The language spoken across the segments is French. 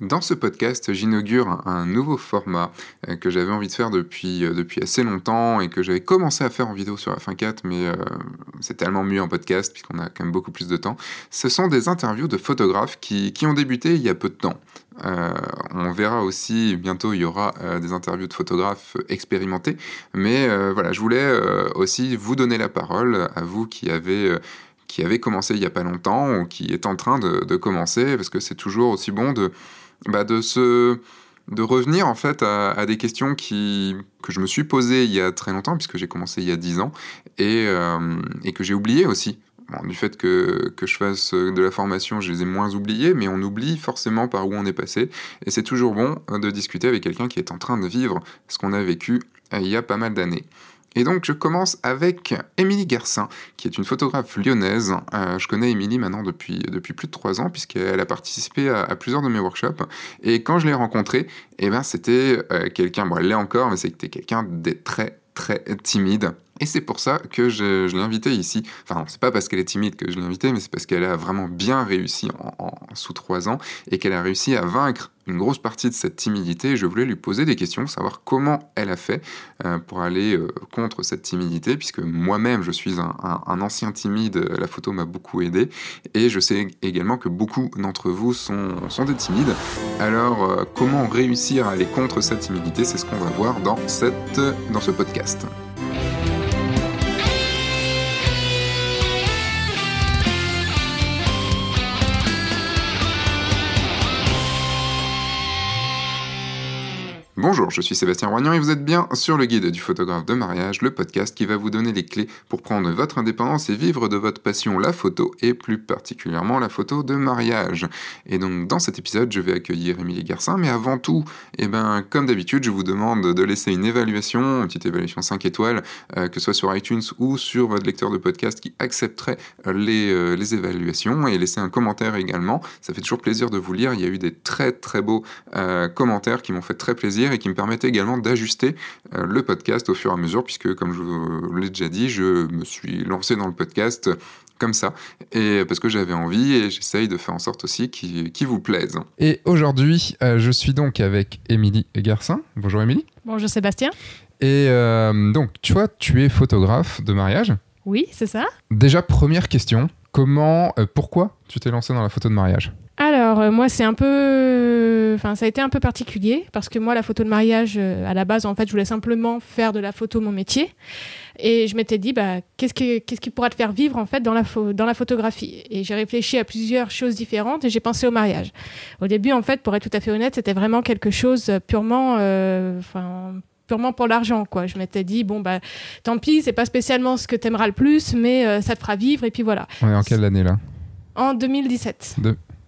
Dans ce podcast, j'inaugure un nouveau format euh, que j'avais envie de faire depuis, euh, depuis assez longtemps et que j'avais commencé à faire en vidéo sur la fin 4, mais euh, c'est tellement mieux en podcast puisqu'on a quand même beaucoup plus de temps. Ce sont des interviews de photographes qui, ont débuté il y a peu de temps. on verra aussi, bientôt il y aura des interviews de photographes expérimentés, mais voilà, je voulais aussi vous donner la parole à vous qui avez qui avez commencé il n'y a pas longtemps ou qui est en train de, de commencer, parce que c'est toujours aussi bon de, bah, de se de revenir en fait à, des questions qui, que je me suis posées il y a très longtemps, puisque j'ai commencé il y a 10 ans, et, euh, et que j'ai oublié aussi. du fait que, que, je fasse de la formation, je les ai moins oubliés, mais on oublie forcément par où on est passé. Et c'est toujours bon de discuter avec quelqu'un qui est en train de vivre ce qu'on a vécu il y a pas mal d'années. Et donc je commence avec Émilie Garcin, qui est une photographe lyonnaise. Euh, je connais Émilie maintenant depuis, depuis plus de trois ans, puisqu'elle a participé à, plusieurs de mes workshops. Et quand je l'ai rencontrée, eh ben, c'était euh, quelqu'un, bon elle l'est encore, mais c'était quelqu'un de très très timide. Et c'est pour ça que je, l'ai invitée ici. Enfin, c'est pas parce qu'elle est timide que je l'ai invitée, mais c'est parce qu'elle a vraiment bien réussi en, sous trois ans et qu'elle a réussi à vaincre une grosse partie de cette timidité. Je voulais lui poser des questions, savoir comment elle a fait euh, pour aller euh, contre cette timidité, puisque moi-même je suis un, ancien timide, la photo m'a beaucoup aidé, et je sais également que beaucoup d'entre vous sont, sont, des timides. Alors, euh, comment réussir à aller contre cette timidité, c'est ce qu'on va voir dans, cette, dans ce podcast. Bonjour, je suis Sébastien Roignan et vous êtes bien sur le guide du photographe de mariage, le podcast qui va vous donner les clés pour prendre votre indépendance et vivre de votre passion, la photo, et plus particulièrement la photo de mariage. Et donc dans cet épisode, je vais accueillir Émilie Garcin, mais avant tout, eh ben, comme d'habitude, je vous demande de laisser une évaluation, une petite évaluation 5 étoiles, euh, que ce soit sur iTunes ou sur votre lecteur de podcast qui accepterait euh, euh, les évaluations, et laisser un commentaire également. Ça fait toujours plaisir de vous lire, il y a eu des très très beaux commentaires qui m'ont fait très plaisir et qui me permettait également d'ajuster euh, le podcast au fur et à mesure, puisque comme je vous l'ai déjà dit, je me suis lancé dans le podcast comme ça, et parce que j'avais envie et j'essaye de faire en sorte aussi qu'il vous plaise. Et aujourd'hui, euh, je suis donc avec Émilie Garcin. Bonjour Émilie. Bonjour Sébastien. Et euh, donc, tu vois, tu es photographe de mariage. Oui, c'est ça. Déjà, première question, comment, pourquoi tu t'es lancé dans la photo de mariage? Alors, moi, c'est un peu. Enfin, ça a été un peu particulier parce que moi, la photo de mariage, euh, à la base, en fait, je voulais simplement faire de la photo mon métier. Et je m'étais dit, bah, qu'est-ce, qu'est-ce qui pourra te faire vivre, en fait, dans la, dans la photographie? Et j'ai réfléchi à plusieurs choses différentes et j'ai pensé au mariage. Au début, en fait, pour être tout à fait honnête, c'était vraiment quelque chose purement. Euh, purement pour l'argent quoi je m'étais dit bon bah tant pis c'est pas spécialement ce que t'aimeras le plus mais euh, ça te fera vivre et puis voilà on est en quelle année là? En 2017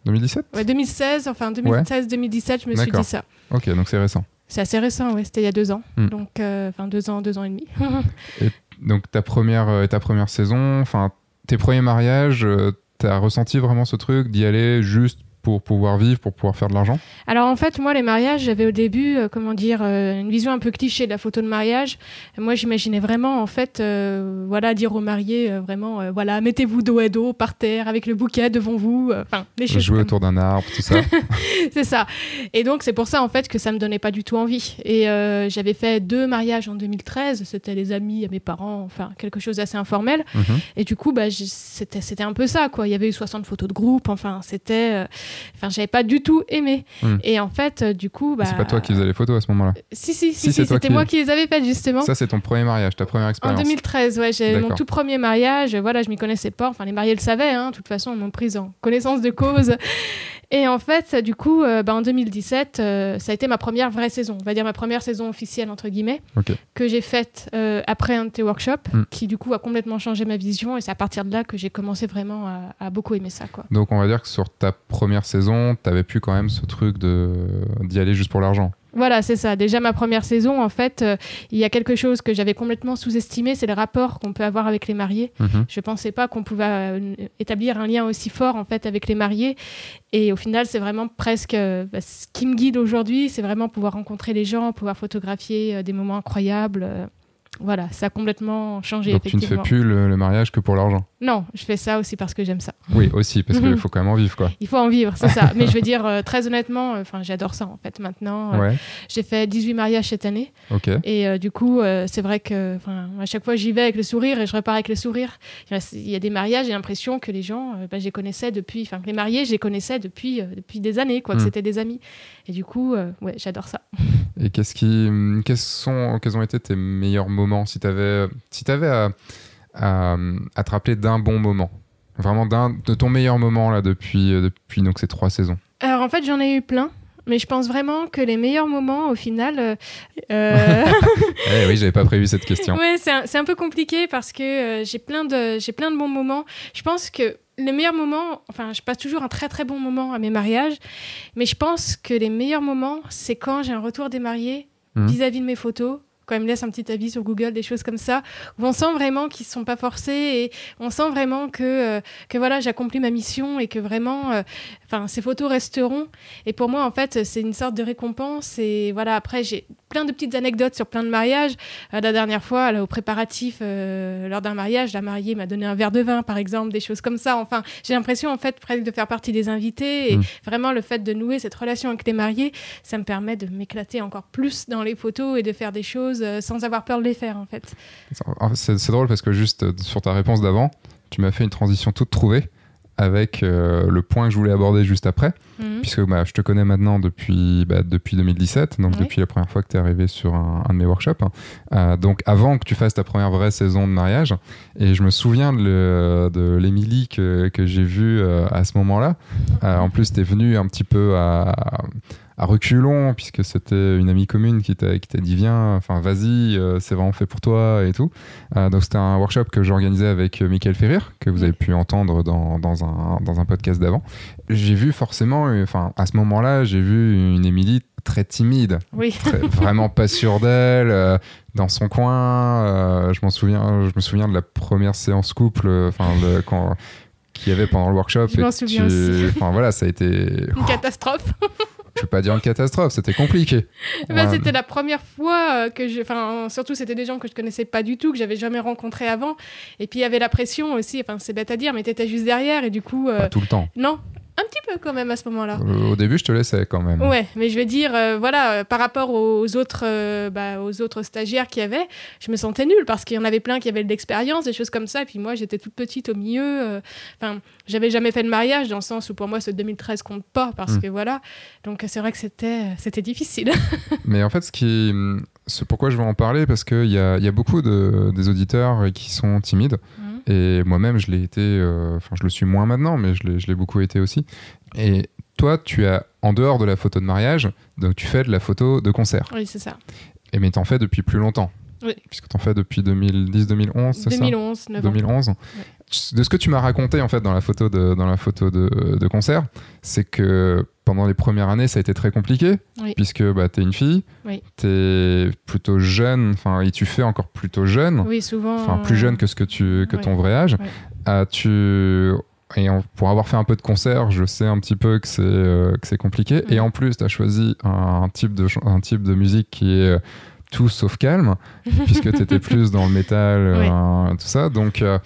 2017 Ouais, 2016, enfin 2016-2017, je me suis dit ça. Ok, donc c'est récent. C'est assez récent, ouais, c'était il y a deux ans. Hmm. Donc, euh, enfin, deux ans, deux ans et demi. et donc, ta première, euh, ta première saison, enfin, tes premiers mariages, euh, tu as ressenti vraiment ce truc d'y aller juste pour pouvoir vivre, pour pouvoir faire de l'argent Alors en fait, moi, les mariages, j'avais au début, euh, comment dire, euh, une vision un peu cliché de la photo de mariage. Moi, j'imaginais vraiment, en fait, euh, voilà, dire aux mariés, vraiment, voilà, mettez-vous dos à dos, par terre, avec le bouquet devant vous, enfin, les choses. Jouer autour d'un arbre, tout ça. c'est ça. Et donc, c'est pour ça, en fait, que ça me donnait pas du tout envie. Et j'avais fait deux mariages en 2013, c'était les amis à mes parents, enfin, quelque chose d'assez informel. Mhm. Et du coup, bah, c'était un peu ça, quoi. Il y avait eu 60 photos de groupe, enfin, c'était Enfin, j'avais pas du tout aimé. Hmm. Et en fait, euh, du coup, bah. C'est pas toi qui faisais les photos à ce moment-là. Si, si, si, c'était moi qui les avais faites justement. Ça, c'est ton premier mariage, ta première expérience. En 2013, ouais, j'ai mon tout premier mariage. Voilà, je m'y connaissais pas. Enfin, les mariés le savaient, hein. De toute façon, ils m'ont prise en connaissance de cause. Et en fait, du coup, euh, bah, en 2017, euh, ça a été ma première vraie saison, on va dire ma première saison officielle, entre guillemets, que j'ai faite après un de tes workshops, hmm. qui du coup a complètement changé ma vision. Et c'est à partir de là que j'ai commencé vraiment à, à, beaucoup aimer ça. Quoi. Donc on va dire que sur ta première saison, tu avais pu quand même ce truc d'y aller juste pour l'argent. Voilà, c'est ça. Déjà, ma première saison, en fait, euh, il y a quelque chose que j'avais complètement sous-estimé, c'est le rapport qu'on peut avoir avec les mariés. Mhm. Je ne pensais pas qu'on pouvait euh, établir un lien aussi fort, en fait, avec les mariés. Et au final, c'est vraiment presque euh, bah, ce qui me guide aujourd'hui, c'est vraiment pouvoir rencontrer les gens, pouvoir photographier des moments incroyables. voilà, ça a complètement changé. Donc tu ne fais plus le, mariage que pour l'argent Non, je fais ça aussi parce que j'aime ça. Oui, aussi, parce qu'il Mhm. faut quand même en vivre, quoi. Il faut en vivre, c'est ça. Mais je veux dire, euh, très honnêtement, enfin, j'adore ça en fait maintenant. Euh, Ouais, J'ai fait 18 mariages cette année. Et euh, du coup, euh, c'est vrai que à chaque fois, j'y vais avec le sourire et je repars avec le sourire. Il y a des mariages, j'ai l'impression que les gens, euh, bah, je les connaissais depuis, enfin, les mariés, je les connaissais depuis, euh, depuis des années, quoi, que Mm. c'était des amis. Et du coup, euh, ouais, j'adore ça. Et qu'est-ce qui, hum, quels sont, quels ont été tes meilleurs moments? Si tu avais, si avais à, à, à te rappeler d'un bon moment, vraiment d'un de ton meilleur moment là depuis, euh, depuis donc ces trois saisons. Alors en fait, j'en ai eu plein. Mais je pense vraiment que les meilleurs moments, au final, euh, euh, Eh oui, j'avais pas prévu cette question. Ouais, c'est un, peu compliqué parce que euh, j'ai plein de j'ai plein de bons moments. Je pense que les meilleurs moments, enfin, je passe toujours un très très bon moment à mes mariages, mais je pense que les meilleurs moments, c'est quand j'ai un retour des mariés Mhm. vis-à-vis de mes photos. Quand ils me laissent un petit avis sur Google, des choses comme ça, où on sent vraiment qu'ils ne sont pas forcés et on sent vraiment que, euh, que voilà, j'accomplis ma mission et que vraiment, euh, ces photos resteront. Et pour moi, en fait, c'est une sorte de récompense. Et voilà, après, j'ai plein de petites anecdotes sur plein de mariages. Euh, la dernière fois, là, au préparatif, euh, lors d'un mariage, la mariée m'a donné un verre de vin, par exemple, des choses comme ça. Enfin, j'ai l'impression, en fait, presque de faire partie des invités. Et Mm. vraiment, le fait de nouer cette relation avec les mariés, ça me permet de m'éclater encore plus dans les photos et de faire des choses euh, sans avoir peur de les faire, en fait. C'est drôle parce que juste sur ta réponse d'avant, tu m'as fait une transition toute trouvée avec euh, le point que je voulais aborder juste après, Mhm. puisque bah, je te connais maintenant depuis, bah, depuis 2017, donc depuis la première fois que tu es arrivé sur un, un de mes workshops. hein. Euh, donc avant que tu fasses ta première vraie saison de mariage, et je me souviens de, l'Émilie que, que j'ai vue euh, à ce moment-là. En plus, tu es venue un petit peu à, à reculons, puisque c'était une amie commune qui t'a dit viens, enfin vas-y, euh, c'est vraiment fait pour toi et tout. Euh, donc c'était un workshop que j'organisais avec euh, Michael Ferrir, que vous avez pu entendre dans, dans, un, dans un podcast d'avant. J'ai vu forcément, enfin à ce moment-là, j'ai vu une Émilie très timide, Oui. très- vraiment pas sûre d'elle, euh, dans son coin. je m'en souviens, je me souviens de la première séance couple, enfin quand qu'il y avait pendant le workshop. Je m'en souviens tu- aussi. Enfin voilà, ça a été, Une catastrophe. Je vais pas dire une catastrophe, c'était compliqué. Ben, Ouais. C'était la première fois euh, que je. Enfin, surtout, c'était des gens que je connaissais pas du tout, que j'avais jamais rencontrés avant. Et puis, il y avait la pression aussi. Enfin, c'est bête à dire, mais t'étais juste derrière. Et du coup, euh, Pas tout le temps. non, un petit peu quand même à ce moment-là. Euh, Au début, je te laissais quand même. Ouais, mais je veux dire, euh, voilà, euh, par rapport aux autres, euh, bah, aux autres stagiaires qu'il y avait, je me sentais nulle parce qu'il y en avait plein qui avaient de l'expérience, des choses comme ça. Et puis moi, j'étais toute petite au milieu. Enfin, j'avais jamais fait de mariage dans le sens où pour moi, ce 2013 compte pas parce Mm. que voilà. Donc c'est vrai que c'était, c'était difficile. Mais en fait, ce qui, c'est pourquoi je veux en parler, parce qu'il y a, y a beaucoup de, des auditeurs qui sont timides. Mhm. Et moi-même, je l'ai été, euh, enfin, je le suis moins maintenant, mais je l'ai, je l'ai beaucoup été aussi. Et toi, tu as, en dehors de la photo de mariage, donc tu fais de la photo de concert. oui, c'est ça. Et mais t'en fais depuis plus longtemps. Oui. Puisque t'en fais depuis 2010-2011, c'est ça 2011, 9 ans. 2011. De ce que tu m'as raconté en fait dans la photo de, dans la photo de, de concert, c'est que pendant les premières années, ça a été très compliqué, Oui. puisque bah, tu es une fille, Oui. tu es plutôt jeune, enfin, et tu fais encore plutôt jeune, Oui, souvent. enfin plus jeune que, ce que, tu, que ouais. ton vrai âge. Ouais. Ah, tu... Et en- pour avoir fait un peu de concert, je sais un petit peu que c'est euh, compliqué. Et en plus, tu as choisi un, type de, un type de musique qui est euh, tout sauf calme, puisque tu étais plus dans le métal, euh, tout ça. Donc, euh,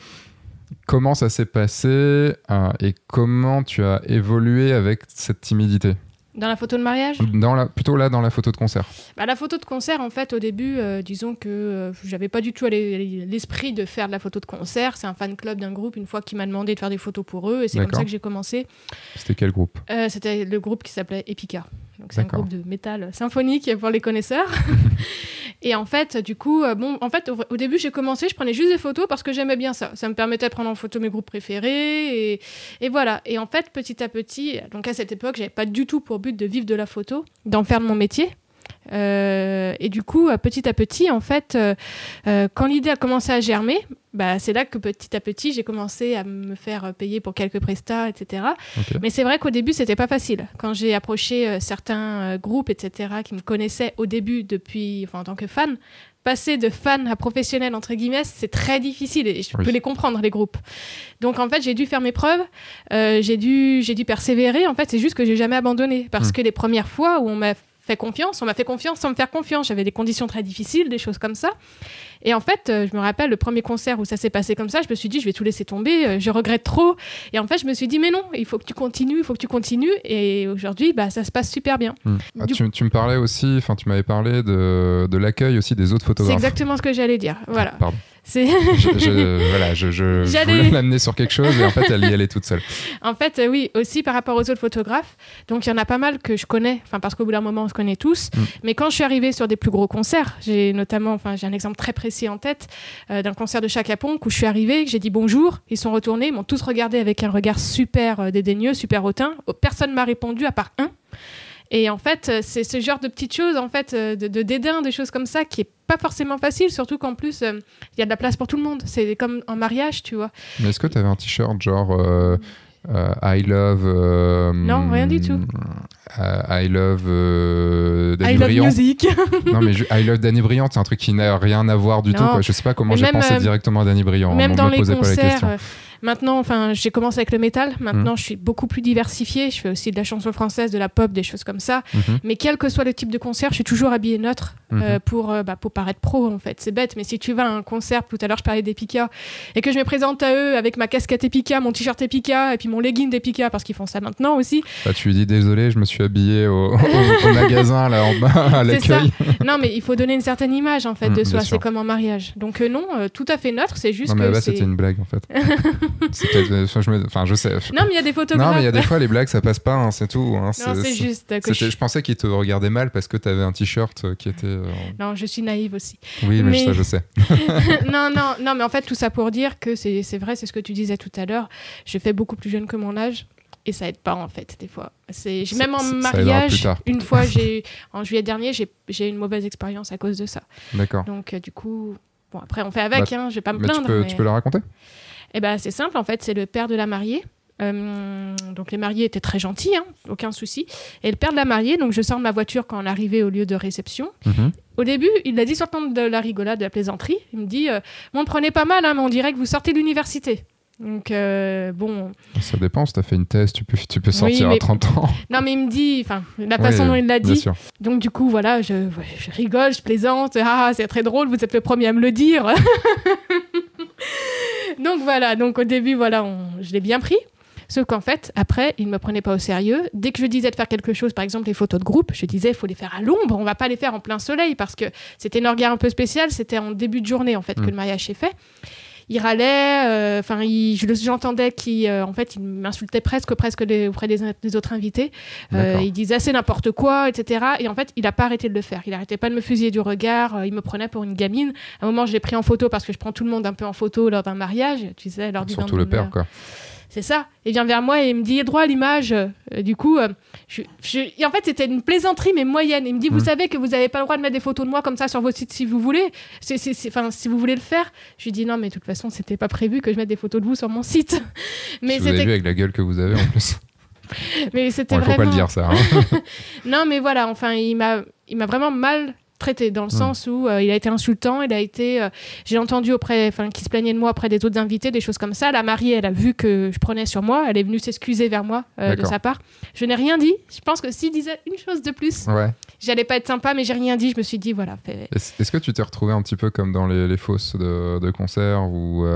comment ça s'est passé euh, et comment tu as évolué avec cette timidité? Dans la photo de mariage? Dans la, Plutôt là, dans la photo de concert. Bah, La photo de concert, en fait, au début, disons que j'avais pas du tout l'es- l'esprit de faire de la photo de concert. C'est un fan club d'un groupe, une fois qui m'a demandé de faire des photos pour eux, et c'est comme ça que j'ai commencé. C'était quel groupe? C'était le groupe qui s'appelait Epica. Donc c'est un groupe de métal symphonique pour les connaisseurs. et en fait, du coup, euh, bon, en fait, au, au début, j'ai commencé, je prenais juste des photos parce que j'aimais bien ça. Ça me permettait de prendre en photo mes groupes préférés et, et voilà. Et en fait, petit à petit, donc à cette époque, j'avais pas du tout pour but de vivre de la photo, d'en faire de mon métier. Euh, et du coup, euh, petit à petit, en fait, euh, quand l'idée a commencé à germer, bah, c'est là que petit à petit, j'ai commencé à me faire payer pour quelques prestats, etc. Mais c'est vrai qu'au début, c'était pas facile. Quand j'ai approché euh, certains groupes, etc., qui me connaissaient au début depuis, enfin, en tant que fan, passer de fan à professionnel, entre guillemets, c'est très difficile et je Oui. peux les comprendre, les groupes. Donc, en fait, j'ai dû faire mes preuves, j'ai dû, dû persévérer. En fait, c'est juste que j'ai jamais abandonné parce Mm. que les premières fois où on m'a fait confiance, on m'a fait confiance sans me faire confiance. J'avais des conditions très difficiles, des choses comme ça. Et en fait, euh, je me rappelle le premier concert où ça s'est passé comme ça, je me suis dit, je vais tout laisser tomber, euh, je regrette trop. Et en fait, je me suis dit, mais non, il faut que tu continues, il faut que tu continues. Et aujourd'hui, bah, ça se passe super bien. Hmm. Ah, tu, tu, me parlais aussi, enfin, tu m'avais parlé de, de l'accueil aussi des autres photographes. C'est exactement ce que j'allais dire. Voilà. Pardon. Je, voilà, je, je voulais l'amener sur quelque chose et en fait, elle y allait toute seule. En fait, euh, oui, aussi par rapport aux autres photographes. Donc, il y en a pas mal que je connais, enfin, parce qu'au bout d'un moment, on se connaît tous. Mm. Mais quand je suis arrivée sur des plus gros concerts, j'ai notamment, enfin, j'ai un exemple très précis en tête euh, d'un concert de Chaka Ponk où je suis arrivée, j'ai dit bonjour, ils sont retournés, ils m'ont tous regardé avec un regard super euh, dédaigneux, super hautain. Personne m'a répondu à part un. Et en fait, euh, c'est ce genre de petites choses, en fait, euh, de, dédain, des choses comme ça, qui est pas forcément facile, surtout qu'en plus, euh, il y a de la place pour tout le monde. C'est comme en mariage, tu vois. Mais est-ce que tu avais un t-shirt genre I love. non, rien du tout. I love Danny I Briand? Love music. non, mais I love Danny Briand, c'est un truc qui n'a rien à voir du tout. Quoi. Je sais pas comment j'ai pensé directement à Danny Briand. Même dans les concerts. Maintenant, enfin, j'ai commencé avec le métal. Maintenant, mm. je suis beaucoup plus diversifiée. Je fais aussi de la chanson française, de la pop, des choses comme ça. Mm-hmm. Mais quel que soit le type de concert, je suis toujours habillée neutre euh, mm-hmm. pour, euh, bah, pour paraître pro, en fait. C'est bête, mais si tu vas à un concert, tout à l'heure, je parlais d'Epica, et que je me présente à eux avec ma casquette Epica, mon t-shirt Epica, et puis mon legging d'Epica, parce qu'ils font ça maintenant aussi. Bah, tu lui dis désolé, je me suis habillée au, magasin, là, en bas, à l'accueil. non, mais il faut donner une certaine image, en fait, de mm, soi. C'est comme en mariage. Donc, euh, non, tout à fait neutre, c'est juste non, mais que. c'était une blague, en fait. Enfin, je, sais. Non, mais il y a des photographes. Non, mais il y a des fois, les blagues, ça passe pas, hein, c'est tout. Hein, non, c'est juste. je... pensais qu'ils te regardaient mal parce que tu avais un t-shirt euh, qui était. Euh, non, je suis naïve aussi. Oui, mais, ça, je sais. non, non, non, mais en fait, tout ça pour dire que c'est vrai, c'est ce que tu disais tout à l'heure. Je fais beaucoup plus jeune que mon âge et ça aide pas en fait des fois. C'est même en mariage, une fois j'ai en juillet dernier j'ai une mauvaise expérience à cause de ça. D'accord. Donc euh, du coup bon après on fait avec, bah, hein, je vais pas me plaindre. Tu peux, tu peux la raconter? Eh ben, c'est simple, en fait, c'est le père de la mariée. Euh, donc les mariés étaient très gentils, hein, aucun souci. Et le père de la mariée, donc je sors de ma voiture quand on arrivait au lieu de réception. Mhm. Au début, il a dit sortant de la rigolade, de la plaisanterie, il me dit, euh, bon, prenez pas mal, hein, mais on dirait que vous sortez de l'université. Donc, euh, bon. Ça dépend, si tu as fait une thèse, tu peux, tu peux sortir à 30 ans. Non, mais il me dit, enfin, la façon dont il l'a dit. Donc, du coup, voilà, je, je rigole, je plaisante. Ah, c'est très drôle, vous êtes le premier à me le dire. donc voilà, donc au début, voilà, je l'ai bien pris. Sauf qu'en fait, après, il ne me prenait pas au sérieux. Dès que je disais de faire quelque chose, par exemple les photos de groupe, je disais il faut les faire à l'ombre, on va pas les faire en plein soleil parce que c'était une regard un peu spéciale, c'était en début de journée en fait que mm. le mariage s'est fait il râlait. Euh, enfin, j'entendais qu'il, euh, en fait, il m'insultait presque, presque auprès des, autres invités. Euh, il disait assez n'importe quoi, etc. Et en fait, il n'a pas arrêté de le faire. Il n'arrêtait pas de me fusiller du regard. il me prenait pour une gamine. À un moment, je l'ai pris en photo parce que je prends tout le monde un peu en photo lors d'un mariage. Tu sais, lors du Surtout le père, quoi c'est ça. Il vient vers moi et il me dit droit à l'image. Euh, du coup, euh, je, en fait, c'était une plaisanterie, mais moyenne. Il me dit Vous mmh. savez que vous n'avez pas le droit de mettre des photos de moi comme ça sur votre site si vous voulez. C'est, enfin, si vous voulez le faire. Je lui dis Non, mais de toute façon, c'était pas prévu que je mette des photos de vous sur mon site. mais vous avez vu avec la gueule que vous avez en plus. mais c'était vraiment. Faut pas le dire ça. Hein. non, mais voilà. Enfin, il m'a, il m'a vraiment mal traité dans le hmm. sens où euh, il a été insultant, il a été, euh, j'ai entendu auprès, enfin, qui se plaignait de moi auprès des autres invités, des choses comme ça. La mariée, elle a vu que je prenais sur moi, elle est venue s'excuser vers moi euh, de sa part. Je n'ai rien dit. Je pense que s'il disait une chose de plus, ouais. j'allais pas être sympa, mais j'ai rien dit. Je me suis dit voilà. Est-ce que tu t'es retrouvé un petit peu comme dans les, les fosses de, de concert où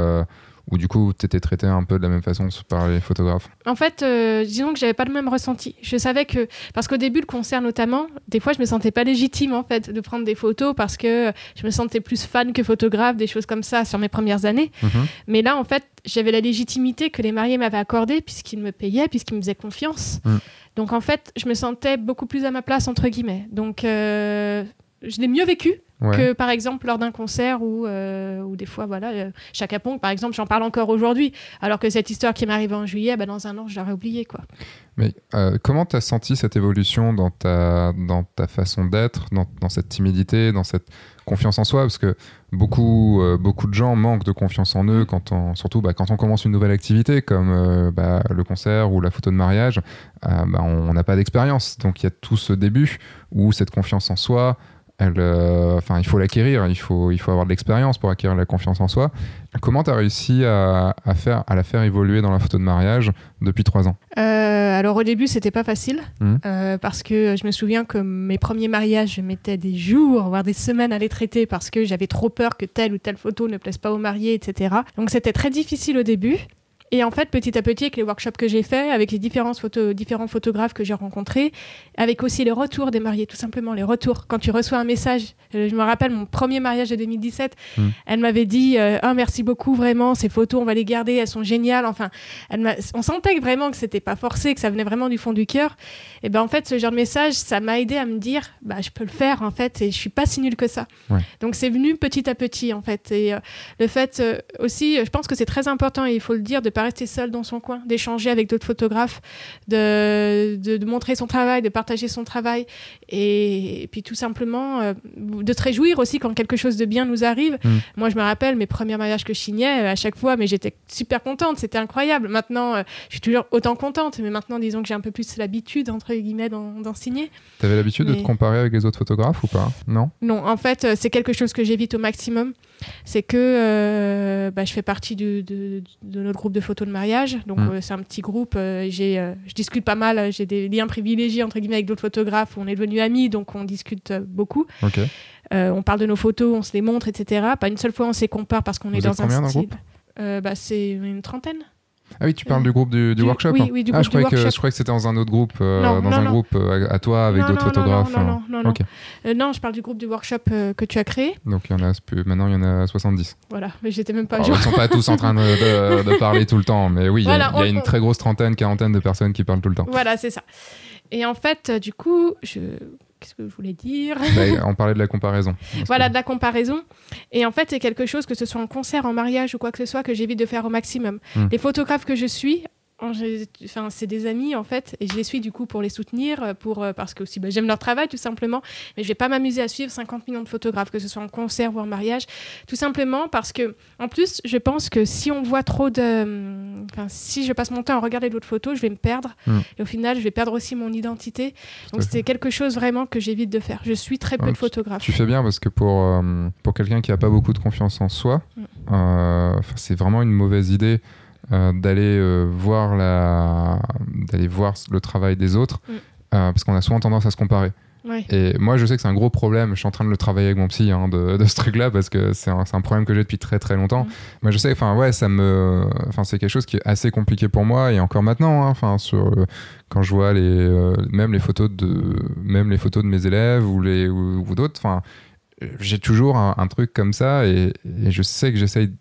ou du coup, tu étais traité un peu de la même façon par les photographes En fait, euh, disons que j'avais pas le même ressenti. Je savais que, parce qu'au début, le concert notamment, des fois, je me sentais pas légitime en fait de prendre des photos parce que je me sentais plus fan que photographe, des choses comme ça sur mes premières années. Mhm. Mais là, en fait, j'avais la légitimité que les mariés m'avaient accordée puisqu'ils me payaient, puisqu'ils me faisaient confiance. Mhm. Donc en fait, je me sentais beaucoup plus à ma place entre guillemets. Donc euh, je l'ai mieux vécu que par exemple lors d'un concert où, euh, des fois, voilà, euh, Chaka Ponk, par exemple, j'en parle encore aujourd'hui, alors que cette histoire qui m'est arrivée en juillet, bah, dans un an, je l'aurais oublié. Quoi. Mais euh, comment tu as senti cette évolution dans ta, dans ta façon d'être, dans, dans, cette timidité, dans cette confiance en soi? Parce que beaucoup, euh, beaucoup de gens manquent de confiance en eux, quand on, surtout bah, quand on commence une nouvelle activité comme bah, le concert ou la photo de mariage, bah, on n'a pas d'expérience. Donc il y a tout ce début où cette confiance en soi elle, euh, enfin, il faut l'acquérir, il faut, il faut avoir de l'expérience pour acquérir la confiance en soi. Comment tu as réussi à, à, faire, à la faire évoluer dans la photo de mariage depuis trois ans? Euh, Alors au début, c'était pas facile Mhm. euh, parce que je me souviens que mes premiers mariages, je mettais des jours, voire des semaines à les traiter parce que j'avais trop peur que telle ou telle photo ne plaise pas aux mariés, etc. Donc c'était très difficile au début. Et en fait, petit à petit, avec les workshops que j'ai faits, avec les différents, photographes que j'ai rencontrés, avec aussi les retours des mariés, tout simplement les retours. Quand tu reçois un message, euh, je me rappelle mon premier mariage de 2017, Mm. elle m'avait dit euh, Ah, merci beaucoup, vraiment, ces photos, on va les garder, elles sont géniales. Enfin, elle on sentait vraiment que c'était pas forcé, que ça venait vraiment du fond du cœur. Et ben en fait, ce genre de message, ça m'a aidé à me dire Bah, je peux le faire, en fait, et je suis pas si nulle que ça. Ouais. Donc, c'est venu petit à petit, en fait. Et euh, le fait euh, aussi, je pense que c'est très important, et il faut le dire, de pas rester seul dans son coin, d'échanger avec d'autres photographes, de, de, de montrer son travail, de partager son travail, et, et puis tout simplement euh, de te réjouir aussi quand quelque chose de bien nous arrive. Mm. Moi, je me rappelle mes premiers mariages que je signais euh, à chaque fois, mais j'étais super contente, c'était incroyable. Maintenant, euh, je suis toujours autant contente, mais maintenant, disons que j'ai un peu plus l'habitude, entre guillemets, d'en signer. Tu avais l'habitude de te comparer avec les autres photographes ou pas? Non? Non, en fait, c'est quelque chose que j'évite au maximum. C'est que euh, bah, je fais partie du- de, de notre groupe de photos de mariage. Donc, Mm. euh, c'est un petit groupe. euh, j'ai, euh, je discute pas mal. J'ai des liens privilégiés, entre guillemets, avec d'autres photographes. On est devenus amis, donc on discute beaucoup. On parle de nos photos, on se les montre, etc. Pas une seule fois on les compare parce qu'on est dans un style. groupe? Bah, c'est une trentaine. Ah oui, tu parles du groupe du, du du- workshop oui, hein. oui, du ah, groupe je croyais, du que, workshop. je croyais que c'était dans un autre groupe, euh, Non, dans non, un non. groupe euh, à, à toi avec d'autres non, non, photographes. Non, non, non, non. Ok. Euh, non, je parle du groupe du workshop euh, que tu as créé. Donc il y en a, maintenant il y en a 70. Voilà, mais j'étais même pas Alors, ils sont pas tous en train de, de- de parler tout le temps, mais oui, il y a- y une très grosse trentaine, quarantaine de personnes qui parlent tout le temps. Voilà, c'est ça. Et en fait, du coup, je... qu'est-ce que je voulais dire on parlait de la comparaison. Voilà, de la comparaison. Et en fait, c'est quelque chose, que ce soit en concert, en mariage ou quoi que ce soit, que j'évite de faire au maximum. Hmm. Les photographes que je suis, enfin, c'est des amis en fait, et je les suis du coup pour les soutenir, euh, pour, euh, parce que aussi bah, j'aime leur travail tout simplement, mais je vais pas m'amuser à suivre 50 millions de photographes, que ce soit en concert ou en mariage, tout simplement parce que, en plus, je pense que si on voit trop de. hum, Enfin, si je passe mon temps à regarder d'autres photos, je vais me perdre, Hmm. et au final, je vais perdre aussi mon identité. Donc c'est quelque chose vraiment que j'évite de faire. Je suis très peu Ouais, de photographes. Tu fais bien parce que pour, euh, pour quelqu'un qui a pas beaucoup de confiance en soi, Mm. euh, enfin, c'est vraiment une mauvaise idée euh, d'aller euh, voir la d'aller voir le travail des autres Mm. euh, parce qu'on a souvent tendance à se comparer. Ouais. Et moi, je sais que c'est un gros problème. Je suis en train de le travailler avec mon psy hein, de, de ce truc-là parce que c'est un, un problème que j'ai depuis très très longtemps. Mm. Mais je sais, enfin ouais, ça me, enfin c'est quelque chose qui est assez compliqué pour moi et encore maintenant. hein, Enfin sur quand je vois les, même les photos de, même les photos de mes élèves ou les ou, ou d'autres. Enfin, j'ai toujours un, un truc comme ça et, et je sais que j'essaye